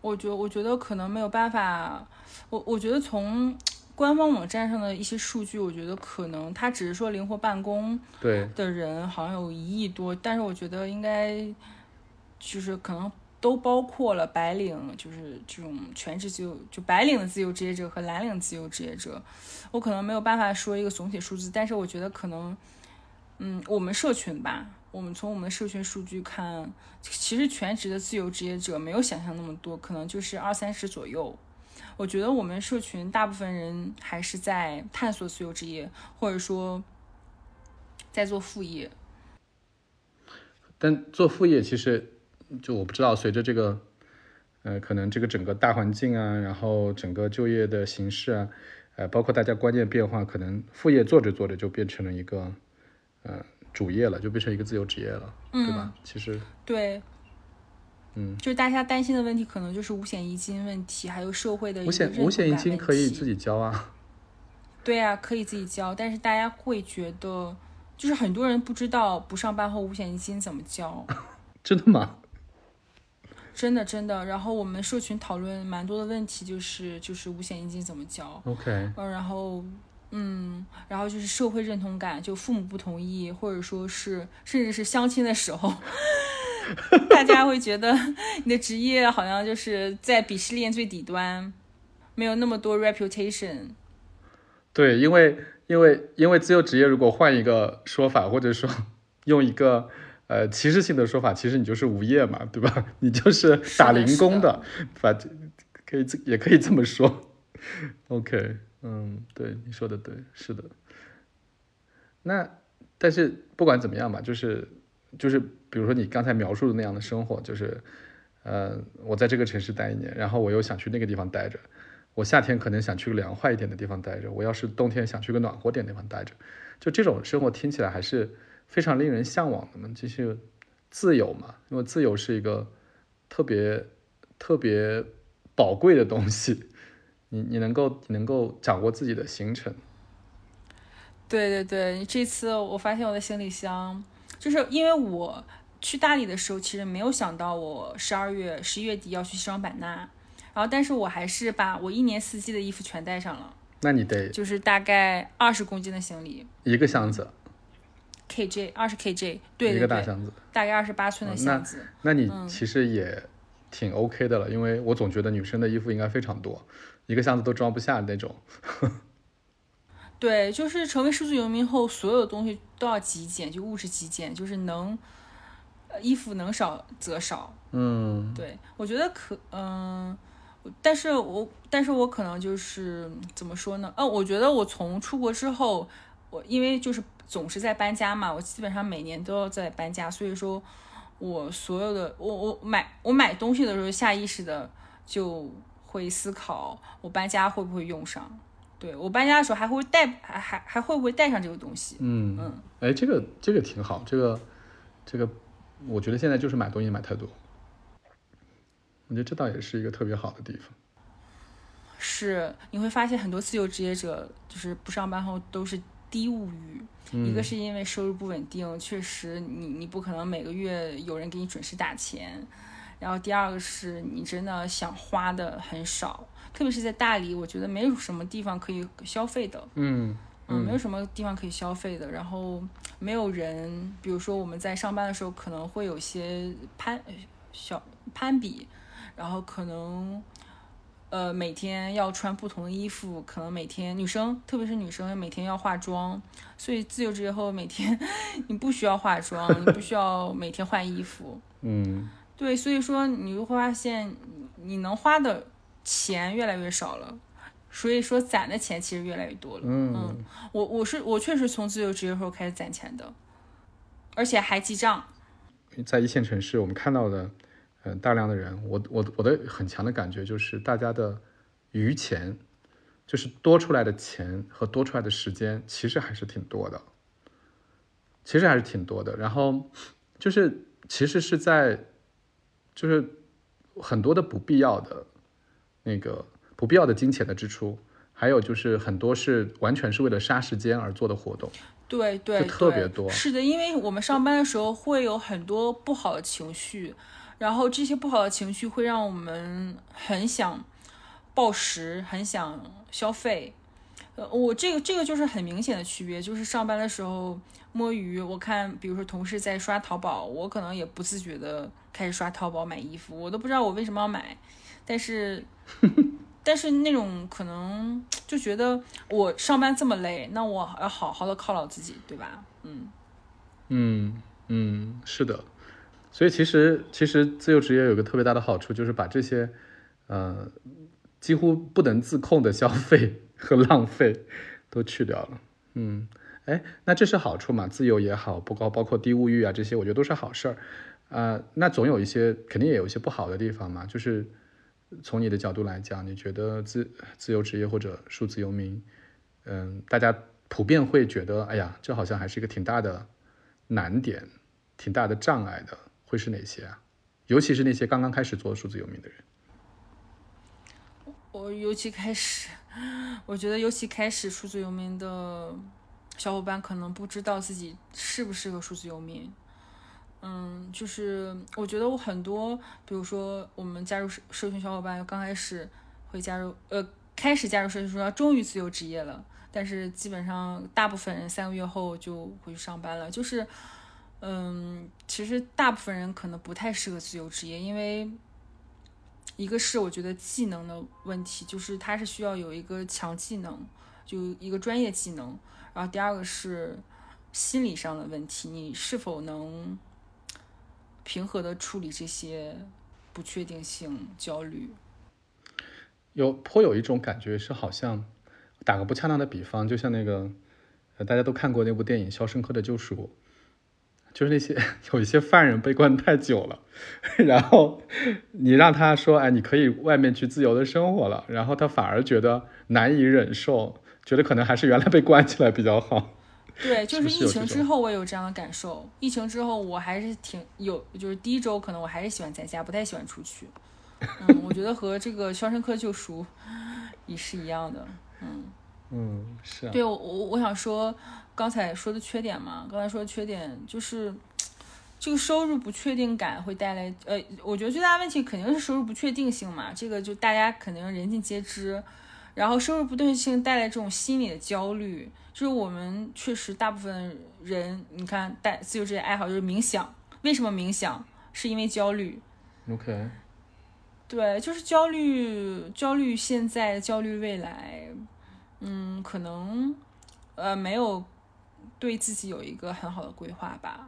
我觉我觉得可能没有办法，我我觉得从官方网站上的一些数据，我觉得可能他只是说灵活办公对，的人好像有一亿多，但是我觉得应该就是可能都包括了白领，就是这种全职自由就白领的自由职业者和蓝领自由职业者，我可能没有办法说一个总体数字，但是我觉得可能，嗯，我们社群吧，我们从我们的社群数据看，其实全职的自由职业者没有想象那么多，可能就是二三十左右。我觉得我们社群大部分人还是在探索自由职业，或者说在做副业。但做副业其实就我不知道，随着这个呃，可能这个整个大环境啊，然后整个就业的形势啊，呃，包括大家观念变化，可能副业做着做着就变成了一个呃主业了，就变成一个自由职业了，对吧？其实对，嗯，就是大家担心的问题，可能就是五险一金问题，还有社会的五险五险一金可以自己交啊，[LAUGHS] 对啊，可以自己交，但是大家会觉得，就是很多人不知道不上班后五险一金怎么交，[LAUGHS] 真的吗？真的真的。然后我们社群讨论蛮多的问题，就是就是五险一金怎么交，OK，嗯，然后嗯，然后就是社会认同感，就父母不同意，或者说是甚至是相亲的时候，[LAUGHS] 大家会觉得你的职业好像就是在鄙视链最底端，没有那么多 reputation。对，因为因为因为自由职业，如果换一个说法，或者说用一个呃歧视性的说法，其实你就是无业嘛，对吧？[LAUGHS] 你就是打零工的把这可以这也可以这么说。OK，嗯，对，你说的对，是的。那但是不管怎么样吧，就是就是比如说你刚才描述的那样的生活，就是呃，我在这个城市待一年，然后我又想去那个地方待着，我夏天可能想去个凉快一点的地方待着，我要是冬天想去个暖和点的地方待着，就这种生活听起来还是非常令人向往的嘛，就是自由嘛，因为自由是一个特别特别宝贵的东西，[LAUGHS] 你你能够你能够掌握自己的行程，对对对，这次我发现我的行李箱，就是因为我去大理的时候，其实没有想到我十二月、十一月底要去西双版纳，然后但是我还是把我一年四季的衣服全带上了，那你得就是大概二十公斤的行李一个箱子，，KJ 二十 KJ，对一个大箱子。大概二十八寸的箱子。那你嗯其实也挺 OK 的了，因为我总觉得女生的衣服应该非常多，一个箱子都装不下那种。[LAUGHS] 对，就是成为数字游民后，所有东西都要极简，就物质极简，就是能，呃衣服能少则少。嗯，对，我觉得可，嗯、但是我，但是我可能就是怎么说呢？哦，我觉得我从出国之后，我因为就是总是在搬家嘛，我基本上每年都要在搬家，所以说，我所有的我我买我买东西的时候，下意识的就会思考我搬家会不会用上。对我搬家的时候还会带还还还会不会带上这个东西？嗯嗯，哎，这个这个挺好，这个这个，我觉得现在就是买东西买太多，我觉得这倒也是一个特别好的地方。是你会发现很多自由职业者就是不上班后都是低物欲，一个是因为收入不稳定，确实你你不可能每个月有人给你准时打钱，然后第二个是你真的想花的很少，特别是在大理，我觉得没有什么地方可以消费的。嗯嗯，没有什么地方可以消费的，然后没有人，比如说我们在上班的时候可能会有些攀小攀比，然后可能呃每天要穿不同的衣服，可能每天女生特别是女生每天要化妆，所以自由职业后每天你不需要化妆，你不需要每天换衣服，嗯对，所以说你就会发现你能花的钱越来越少了。所以说攒的钱其实越来越多了。嗯我我是我确实从自由职业后开始攒钱的，而且还记账。在一线城市，我们看到的，嗯、大量的人，我我我的很强的感觉就是，大家的余钱，就是多出来的钱和多出来的时间，其实还是挺多的，其实还是挺多的。然后就是其实是在，就是很多的不必要的那个不必要的金钱的支出，还有就是很多是完全是为了杀时间而做的活动。对对，就特别多是的，因为我们上班的时候会有很多不好的情绪，然后这些不好的情绪会让我们很想暴食，很想消费。呃，我这个这个就是很明显的区别，就是上班的时候摸鱼，我看比如说同事在刷淘宝，我可能也不自觉的开始刷淘宝买衣服，我都不知道我为什么要买，但是 [LAUGHS] 但是那种可能就觉得我上班这么累，那我要好好的犒劳自己，对吧？嗯，嗯嗯，是的，所以其实其实自由职业有个特别大的好处，就是把这些呃几乎不能自控的消费 [LAUGHS] 和浪费都去掉了。嗯，哎，那这是好处嘛？自由也好，不包包括低物欲啊这些，我觉得都是好事儿。啊，那总有一些肯定也有一些不好的地方嘛，就是从你的角度来讲，你觉得自自由职业或者数字游民，嗯，大家普遍会觉得，哎呀，这好像还是一个挺大的难点，挺大的障碍的，会是哪些啊？尤其是那些刚刚开始做数字游民的人。我尤其开始，我觉得尤其开始数字游民的小伙伴可能不知道自己适不适合数字游民。嗯，就是我觉得我很多，比如说我们加入社社群小伙伴，刚开始会加入，呃，开始加入社群说终于自由职业了，但是基本上大部分人三个月后就回去上班了。就是，嗯，其实大部分人可能不太适合自由职业，因为一个是我觉得技能的问题，就是它是需要有一个强技能，就一个专业技能。然后第二个是心理上的问题，你是否能平和的处理这些不确定性、焦虑？有颇有一种感觉是好像，打个不恰当的比方，就像那个，呃，大家都看过那部电影《肖申克的救赎》，就是那些有一些犯人被关太久了，然后你让他说，哎，你可以外面去自由的生活了，然后他反而觉得难以忍受，觉得可能还是原来被关起来比较好。对，就是疫情之后，我也有这样的感受。疫情之后，我还是挺有，就是第一周可能我还是喜欢在家，不太喜欢出去。嗯，我觉得和这个《肖申克救赎》也是一样的。嗯，嗯，是啊，对我我我想说，刚才说的缺点嘛，刚才说的缺点就是这个收入不确定感会带来，呃，我觉得最大的问题肯定是收入不确定性嘛，这个就大家肯定人尽皆知。然后收入不确定性带来这种心理的焦虑，就是我们确实大部分人，你看带自由职业爱好就是冥想，为什么冥想？是因为焦虑。OK，对，就是焦虑，焦虑现在，焦虑未来，嗯，可能呃没有对自己有一个很好的规划吧。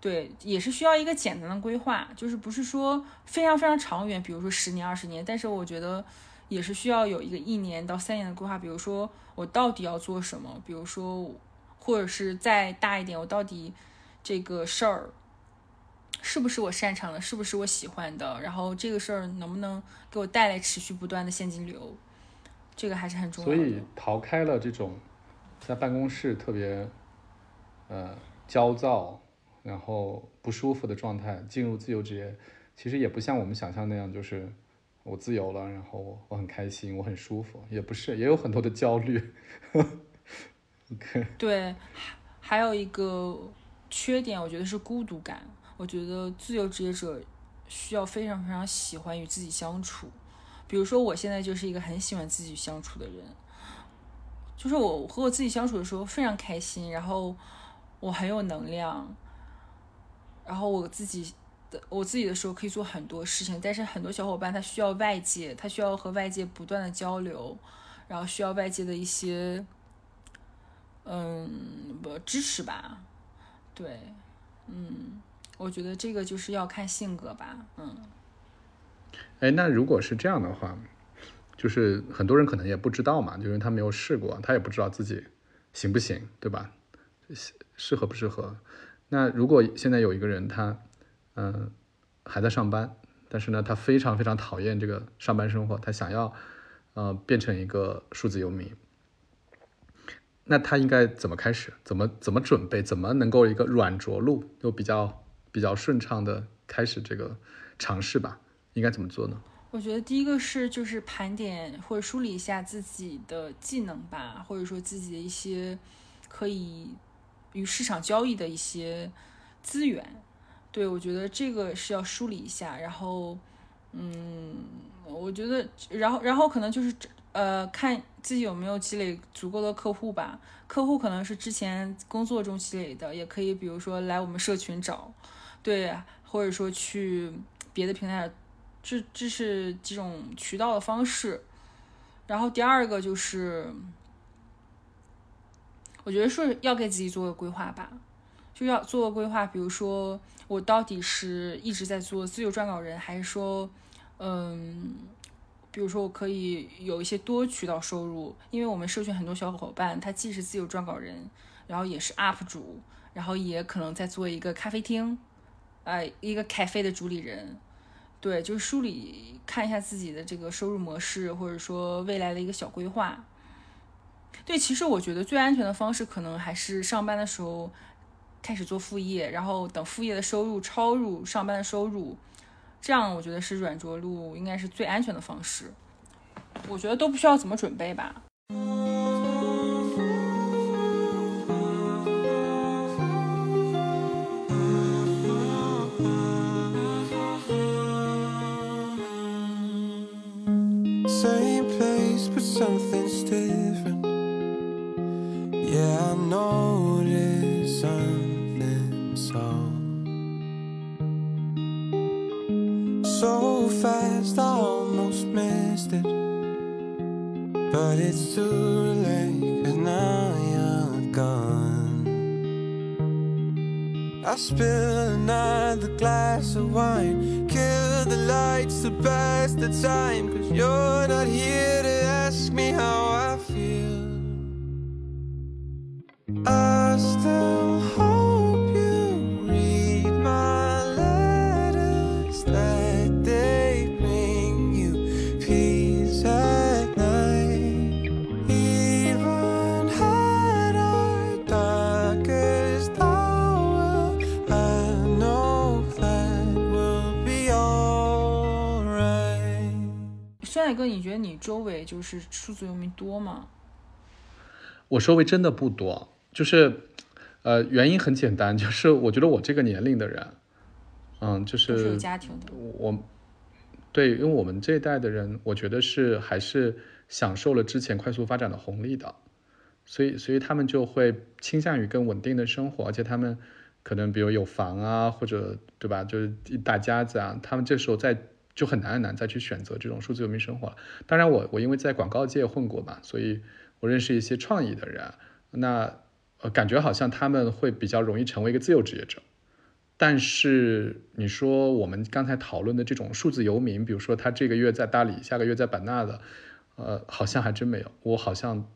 对，也是需要一个简单的规划，就是不是说非常非常长远，比如说十年、二十年，但是我觉得也是需要有一个一年到三年的规划。比如说我到底要做什么，比如说或者是再大一点，我到底这个事儿是不是我擅长的，是不是我喜欢的，然后这个事儿能不能给我带来持续不断的现金流，这个还是很重要的。所以逃开了这种在办公室特别呃焦躁，然后不舒服的状态，进入自由职业，其实也不像我们想象那样，就是我自由了，然后我很开心，我很舒服，也不是，也有很多的焦虑。OK，[LAUGHS] 对，还还有一个缺点，我觉得是孤独感。我觉得自由职业者需要非常非常喜欢与自己相处。比如说，我现在就是一个很喜欢自己相处的人，就是我和我自己相处的时候非常开心，然后我很有能量，然后我自己的我自己的时候可以做很多事情，但是很多小伙伴他需要外界，他需要和外界不断的交流，然后需要外界的一些嗯不支持吧，对，嗯，我觉得这个就是要看性格吧，嗯。哎，那如果是这样的话，就是很多人可能也不知道嘛，就是他没有试过，他也不知道自己行不行，对吧？适合不适合？那如果现在有一个人，他嗯还在上班，但是呢，他非常非常讨厌这个上班生活，他想要呃变成一个数字游民，那他应该怎么开始？怎么怎么准备？怎么能够一个软着陆又比较比较顺畅的开始这个尝试吧？应该怎么做呢？我觉得第一个是就是盘点或者梳理一下自己的技能吧，或者说自己的一些可以与市场交易的一些资源。对我觉得这个是要梳理一下，然后，嗯，我觉得，然后，然后可能就是呃，看自己有没有积累足够的客户吧。客户可能是之前工作中积累的，也可以，比如说来我们社群找，对，或者说去别的平台。这这是几种渠道的方式，然后第二个就是，我觉得是要给自己做个规划吧，就要做个规划。比如说，我到底是一直在做自由撰稿人，还是说，嗯，比如说我可以有一些多渠道收入？因为我们社群很多小伙伴，他既是自由撰稿人，然后也是 UP 主，然后也可能在做一个咖啡厅，呃，一个咖啡的主理人。对，就是梳理看一下自己的这个收入模式，或者说未来的一个小规划。对，其实我觉得最安全的方式，可能还是上班的时候开始做副业，然后等副业的收入超入上班的收入，这样我觉得是软着陆，应该是最安全的方式。我觉得都不需要怎么准备吧。Something's different. Yeah, I noticed something so. So fast, I almost missed it. But it's too late, cause now you're gone. I spill another glass of wine, kill the lights to pass the time, cause you're 周围就是数字游民多吗？我周围真的不多，就是，呃，原因很简单，就是我觉得我这个年龄的人，嗯，就是有家庭的。我，对，因为我们这一代的人，我觉得是还是享受了之前快速发展的红利的，所以，所以他们就会倾向于更稳定的生活，而且他们可能比如有房啊，或者对吧，就是一大家子啊，他们这时候再就很难很难再去选择这种数字游民生活了。当然我，我因为在广告界混过嘛，所以我认识一些创意的人，那呃感觉好像他们会比较容易成为一个自由职业者。但是你说我们刚才讨论的这种数字游民，比如说他这个月在大理，下个月在版纳的，呃，好像还真没有，我好像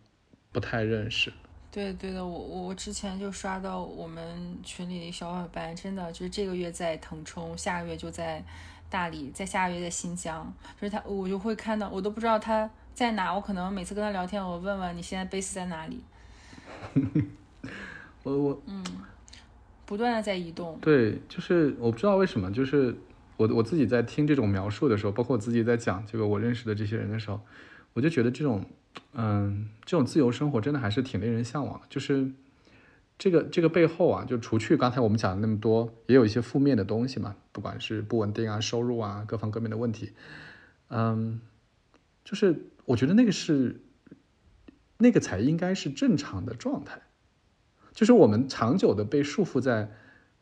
不太认识。对对的，我我我之前就刷到我们群里的小伙伴，真的就是这个月在腾冲，下个月就在大理，在下个月在新疆，就是他，我就会看到，我都不知道他在哪，我可能每次跟他聊天，我问问你现在 base 在哪里，我我嗯不断的在移动。对，就是我不知道为什么，就是我我自己在听这种描述的时候，包括我自己在讲这个我认识的这些人的时候，我就觉得这种，嗯，这种自由生活真的还是挺令人向往的。就是这个这个背后啊，就除去刚才我们讲的那么多，也有一些负面的东西嘛，不管是不稳定啊、收入啊各方各面的问题，嗯，就是我觉得那个是那个才应该是正常的状态，就是我们长久的被束缚在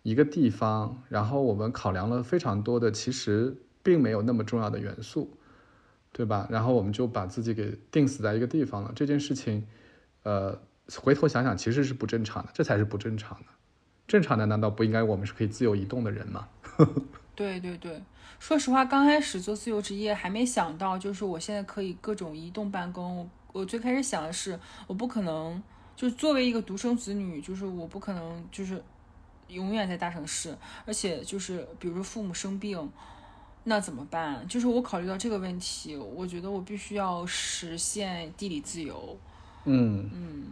一个地方，然后我们考量了非常多的其实并没有那么重要的元素，对吧？然后我们就把自己给定死在一个地方了，这件事情，呃。回头想想，其实是不正常的，这才是不正常的。正常的难道不应该我们是可以自由移动的人吗？[LAUGHS] 对对对，说实话，刚开始做自由职业还没想到，就是我现在可以各种移动办公。我最开始想的是，我不可能，就是作为一个独生子女，就是我不可能就是永远在大城市，而且就是比如说父母生病，那怎么办？就是我考虑到这个问题，我觉得我必须要实现地理自由。嗯嗯，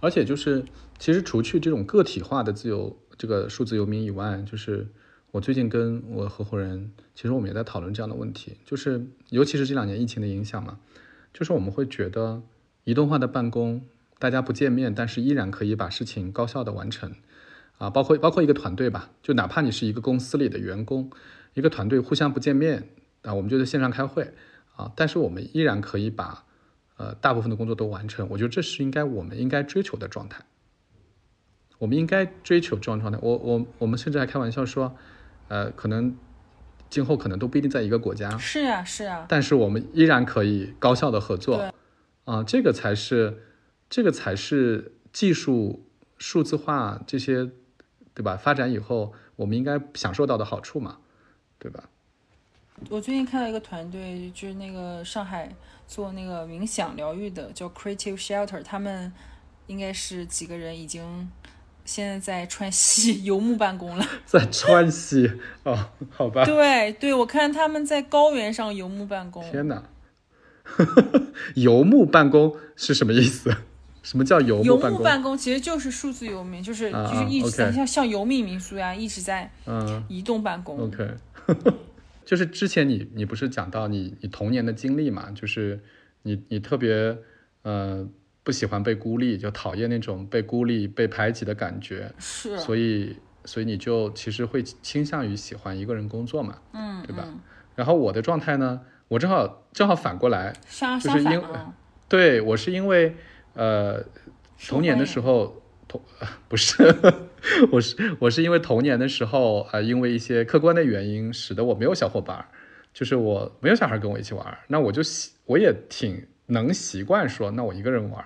而且就是，其实除去这种个体化的自由，这个数字游民以外，就是我最近跟我合伙人，其实我们也在讨论这样的问题，就是尤其是这两年疫情的影响嘛，就是我们会觉得移动化的办公，大家不见面，但是依然可以把事情高效的完成，啊，包括包括一个团队吧，就哪怕你是一个公司里的员工，一个团队互相不见面啊，我们就在线上开会啊，但是我们依然可以把。呃，大部分的工作都完成，我觉得这是应该我们应该追求的状态。我们应该追求这种状态。我我我们甚至还开玩笑说，呃，可能今后可能都不一定在一个国家。是呀，是呀。但是我们依然可以高效的合作。啊，这个才是，这个才是技术数字化这些，对吧？发展以后，我们应该享受到的好处嘛，对吧？我最近看到一个团队，就是那个上海。做那个冥想疗愈的叫 Creative Shelter，他们应该是几个人已经现在在川西游牧办公了。[LAUGHS] 在川西哦，好吧。对对，我看他们在高原上游牧办公。天哪，[LAUGHS] 游牧办公是什么意思？什么叫游牧办公？办公其实就是数字游民，就是就是一直在像像游牧民宿呀，一直在移动办公。OK。[LAUGHS] 就是之前你你不是讲到你你童年的经历嘛？就是你你特别呃不喜欢被孤立，就讨厌那种被孤立被排挤的感觉。是。所以所以你就其实会倾向于喜欢一个人工作嘛？嗯，对吧？然后我的状态呢，我正好正好反过来，就是因对我是因为呃童年的时候。[LAUGHS] 不是，我是我是因为童年的时候啊，因为一些客观的原因，使得我没有小伙伴，就是我没有小孩跟我一起玩，那我就习我也挺能习惯说，那我一个人玩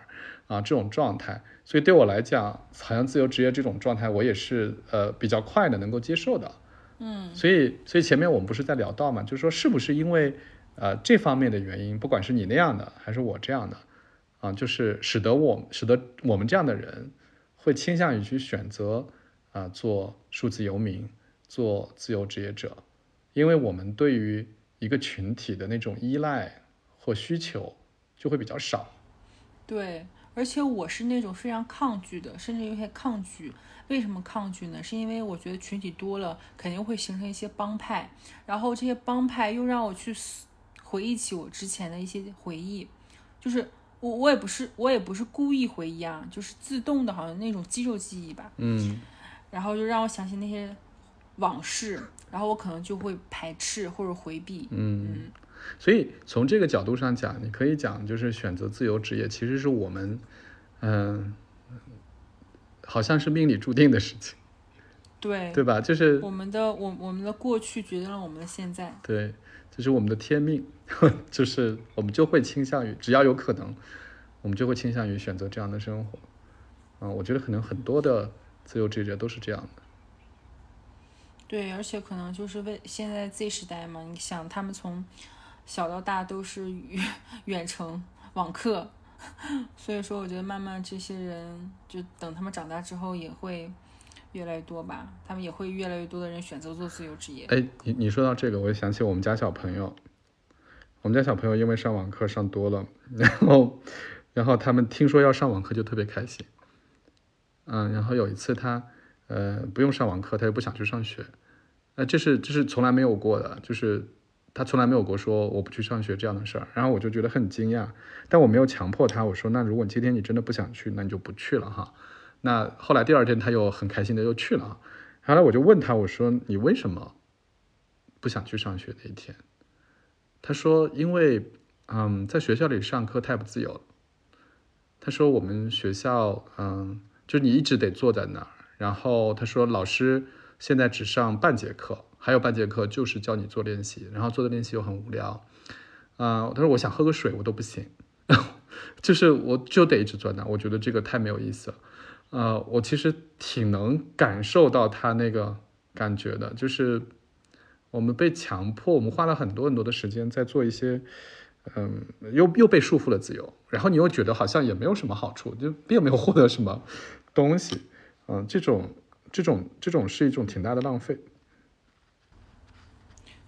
啊这种状态，所以对我来讲，好像自由职业这种状态，我也是呃比较快的能够接受的，嗯，所以所以前面我们不是在聊到嘛，就是说是不是因为呃这方面的原因，不管是你那样的还是我这样的啊，就是使得我使得我们这样的人。会倾向于去选择啊做数字游民，做自由职业者，因为我们对于一个群体的那种依赖或需求就会比较少。对，而且我是那种非常抗拒的，甚至有些抗拒。为什么抗拒呢？是因为我觉得群体多了肯定会形成一些帮派，然后这些帮派又让我去回忆起我之前的一些回忆，就是。我我也不是我也不是故意回忆啊，就是自动的，好像那种肌肉记忆吧。嗯，然后就让我想起那些往事，然后我可能就会排斥或者回避。嗯，所以从这个角度上讲，你可以讲，就是选择自由职业，其实是我们，嗯，好像是命里注定的事情。对，对吧？就是我们的我我们的过去决定了我们的现在。对。这是我们的天命，[LAUGHS] 就是我们就会倾向于，只要有可能，我们就会倾向于选择这样的生活。嗯，我觉得可能很多的自由职业者都是这样的。对，而且可能就是为现在 Z 时代嘛，你想他们从小到大都是远远程网课，[LAUGHS] 所以说我觉得慢慢这些人就等他们长大之后也会。越来越多吧，他们也会越来越多的人选择做自由职业。哎，你你说到这个，我就想起我们家小朋友。我们家小朋友因为上网课上多了，然后，然后他们听说要上网课就特别开心。嗯，然后有一次他，呃，不用上网课，他又不想去上学。那这是这是从来没有过的，就是他从来没有过说我不去上学这样的事儿。然后我就觉得很惊讶，但我没有强迫他，我说那如果今天你真的不想去，那你就不去了哈。那后来第二天他又很开心的又去了。后来我就问他，我说你为什么不想去上学那一天？他说因为嗯，在学校里上课太不自由了。他说我们学校嗯，就你一直得坐在那儿，然后他说老师现在只上半节课，还有半节课就是教你做练习，然后做的练习又很无聊。啊、他说我想喝个水我都不行，[LAUGHS] 就是我就得一直坐那儿，我觉得这个太没有意思了。呃，我其实挺能感受到他那个感觉的，就是我们被强迫，我们花了很多很多的时间在做一些，嗯，又又被束缚了自由，然后你又觉得好像也没有什么好处，就并没有获得什么东西，嗯、这种这种这种是一种挺大的浪费。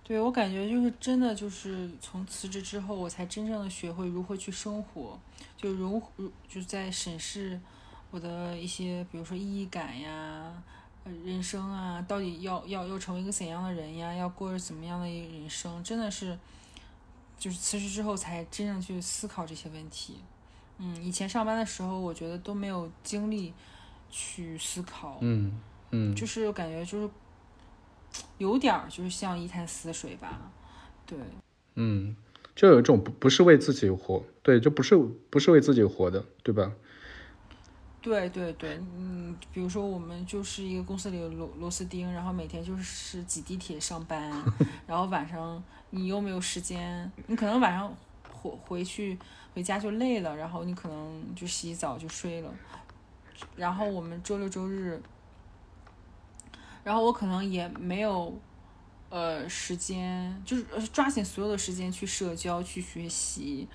对我感觉就是真的就是从辞职之后，我才真正的学会如何去生活，就如如就在审视我的一些，比如说意义感呀、呃人生啊，到底要要要成为一个怎样的人呀，要过着怎么样的一个人生，真的是就是辞职之后才真正去思考这些问题。嗯，以前上班的时候，我觉得都没有精力去思考，嗯嗯，就是感觉就是有点儿就是像一潭死水吧，对。嗯，就有一种不不是为自己活，对，就不是不是为自己活的，对吧？对对对，嗯，比如说我们就是一个公司里的螺螺丝钉，然后每天就是挤地铁上班，[LAUGHS] 然后晚上你又没有时间，你可能晚上回回去回家就累了，然后你可能就洗澡就睡了，然后我们周六周日，然后我可能也没有呃时间，就是呃抓紧所有的时间去社交去学习，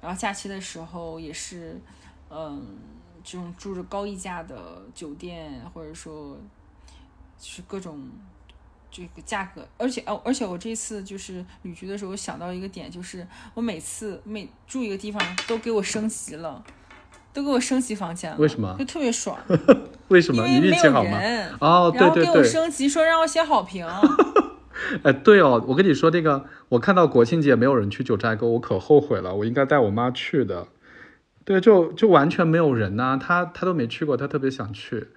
然后假期的时候也是，嗯。这种住着高溢价的酒店，或者说就是各种这个价格，而且哦，而且我这次就是旅居的时候想到一个点，就是我每次每住一个地方都给我升级了，都给我升级房间了，为什么就特别爽，[LAUGHS] 为什么？因为没有气好吗？人，哦，对然后给我对对，升级说让我写好评，[LAUGHS] 哎，对哦，我跟你说那个，我看到国庆节没有人去九寨沟，我可后悔了，我应该带我妈去的。对，就就完全没有人呐、他他都没去过，他特别想去。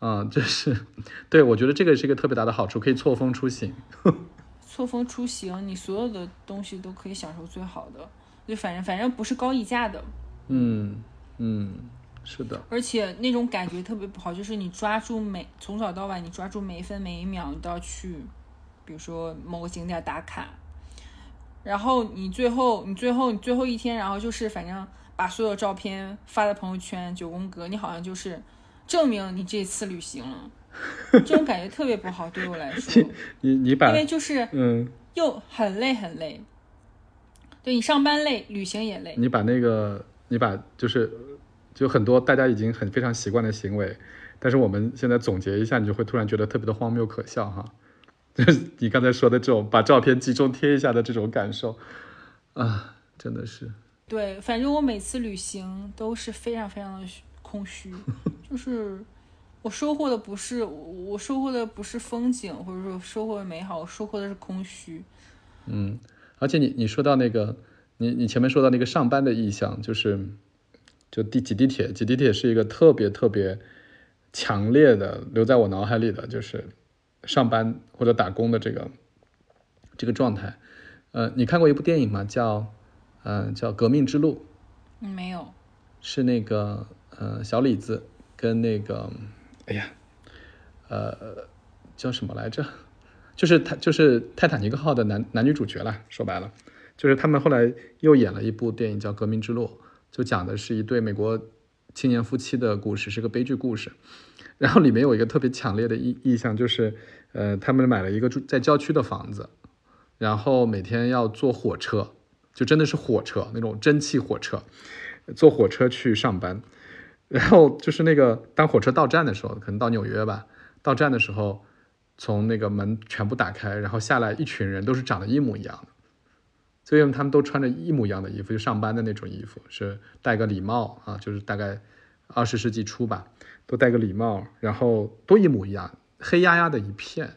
嗯，就是，[LAUGHS] 对我觉得这个是一个特别大的好处，可以错峰出行。[LAUGHS] 错峰出行，你所有的东西都可以享受最好的，就反正反正不是高溢价的。嗯嗯，是的，而且那种感觉特别不好，就是你抓住每从早到晚，你抓住每一分每一秒，你都要去，比如说某个景点打卡，然后你最后你最后你最后一天，然后就是反正把所有照片发在朋友圈九宫格，你好像就是证明你这次旅行了，这种感觉特别不好，对我来 [LAUGHS] 说，你你把因为就是嗯，又很累很累，对你上班累，旅行也累，你把那个你把就是就很多大家已经很非常习惯的行为，但是我们现在总结一下，你就会突然觉得特别的荒谬可笑哈。[LAUGHS] 就是你刚才说的这种把照片集中贴一下的这种感受啊，真的是。对，反正我每次旅行都是非常非常的空虚，[LAUGHS] 就是我收获的不是我我收获的不是风景，或者说收获的美好，我收获的是空虚。嗯，而且你你说到那个，你你前面说到那个上班的意向，就是就地挤地铁，挤地铁是一个特别特别强烈的留在我脑海里的，就是上班或者打工的这个这个状态。呃，你看过一部电影吗？叫呃叫《革命之路》，嗯，没有，是那个呃小李子跟那个哎呀呃叫什么来着？就是他就是泰坦尼克号的男男女主角啦，说白了，就是他们后来又演了一部电影叫《革命之路》，就讲的是一对美国青年夫妻的故事，是个悲剧故事。然后里面有一个特别强烈的意意向，就是呃他们买了一个住在郊区的房子，然后每天要坐火车，就真的是火车那种蒸汽火车，坐火车去上班。[LAUGHS] 然后就是那个当火车到站的时候，可能到纽约吧，到站的时候，从那个门全部打开，然后下来一群人都是长得一模一样的，所以他们都穿着一模一样的衣服，就上班的那种衣服，是戴个礼帽啊，就是大概二十世纪初吧，都戴个礼帽，然后都一模一样，黑压压的一片，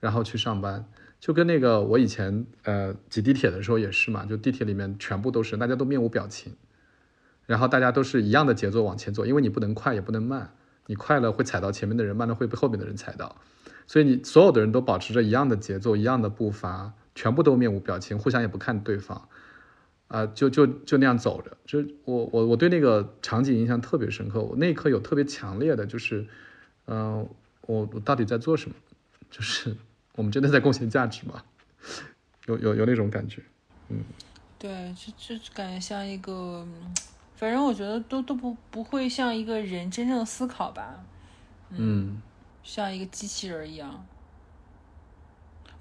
然后去上班，就跟那个我以前呃挤地铁的时候也是嘛，就地铁里面全部都是大家都面无表情。然后大家都是一样的节奏往前走，因为你不能快也不能慢，你快了会踩到前面的人，慢了会被后面的人踩到，所以你所有的人都保持着一样的节奏、一样的步伐，全部都面无表情，互相也不看对方，啊、就就就那样走着。就我我我对那个场景印象特别深刻，我那一刻有特别强烈的就是，嗯、我我到底在做什么？[LAUGHS] 就是我们真的在贡献价值吗？有有有那种感觉。嗯对，就就感觉像一个，嗯反正我觉得都都不不会像一个人真正思考吧，嗯像一个机器人一样，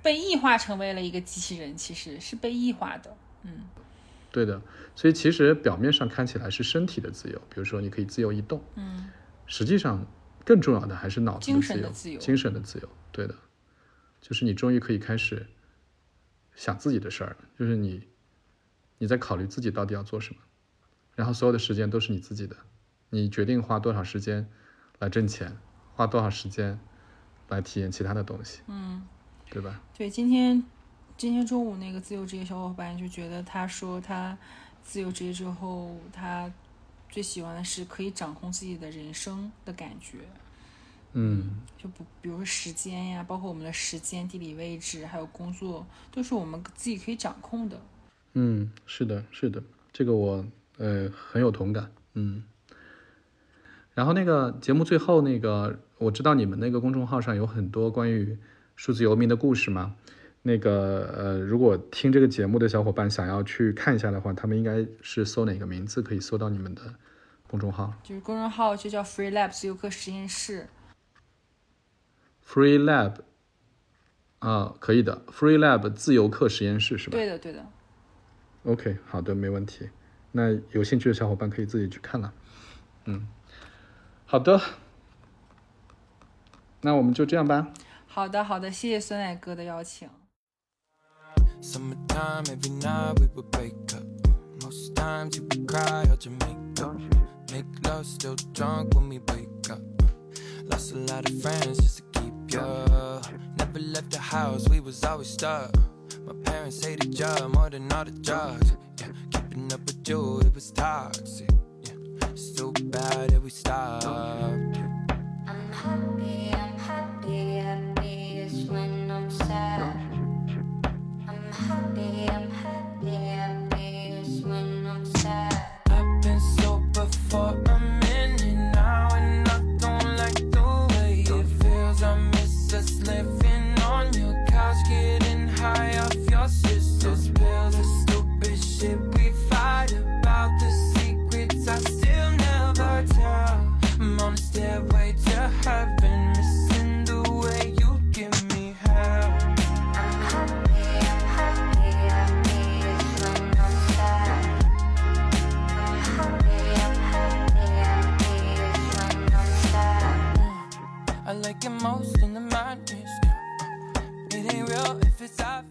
被异化成为了一个机器人，其实是被异化的。嗯对的，所以其实表面上看起来是身体的自由，比如说你可以自由移动，嗯，实际上更重要的还是脑子精的自由，神的自由精神的自由。对的，就是你终于可以开始想自己的事儿了，就是你你在考虑自己到底要做什么，然后所有的时间都是你自己的，你决定花多少时间来挣钱，花多少时间来体验其他的东西，嗯，对吧？对，今天今天中午那个自由职业小伙伴就觉得，他说他自由职业之后，他最喜欢的是可以掌控自己的人生的感觉。嗯就不，比如说时间呀，包括我们的时间、地理位置，还有工作，都是我们自己可以掌控的。嗯，是的，是的，这个我呃很有同感，嗯。然后那个节目最后那个，我知道你们那个公众号上有很多关于数字游民的故事嘛。那个呃，如果听这个节目的小伙伴想要去看一下的话，他们应该是搜哪个名字可以搜到你们的公众号就是公众号就叫 Free Lab 自由课实验室。？Free Lab 啊，可以的，Free Lab 自由课实验室是吧？对的，对的。OK，好的，没问题。那有兴趣的小伙伴可以自己去看了。嗯，好的，那我们就这样吧。好的，好的，谢谢酸奶哥的邀请。Summertime, every night we would break up. Most times you would cry out your makeup. Make love still drunk when we wake up. Lost a lot of friends just to girl. Never left the house, we was always stuck. My parents hated job more than all the drugs. Yeah, keeping up with you, it was toxic. Yeah, so bad that we stopped. I'm happy, I'm happy, happy is when I'm sad. I'm happy, I'm happy, happy is when I'm sad. I've been sober for. making most in the madness. It ain't real if it's obvious.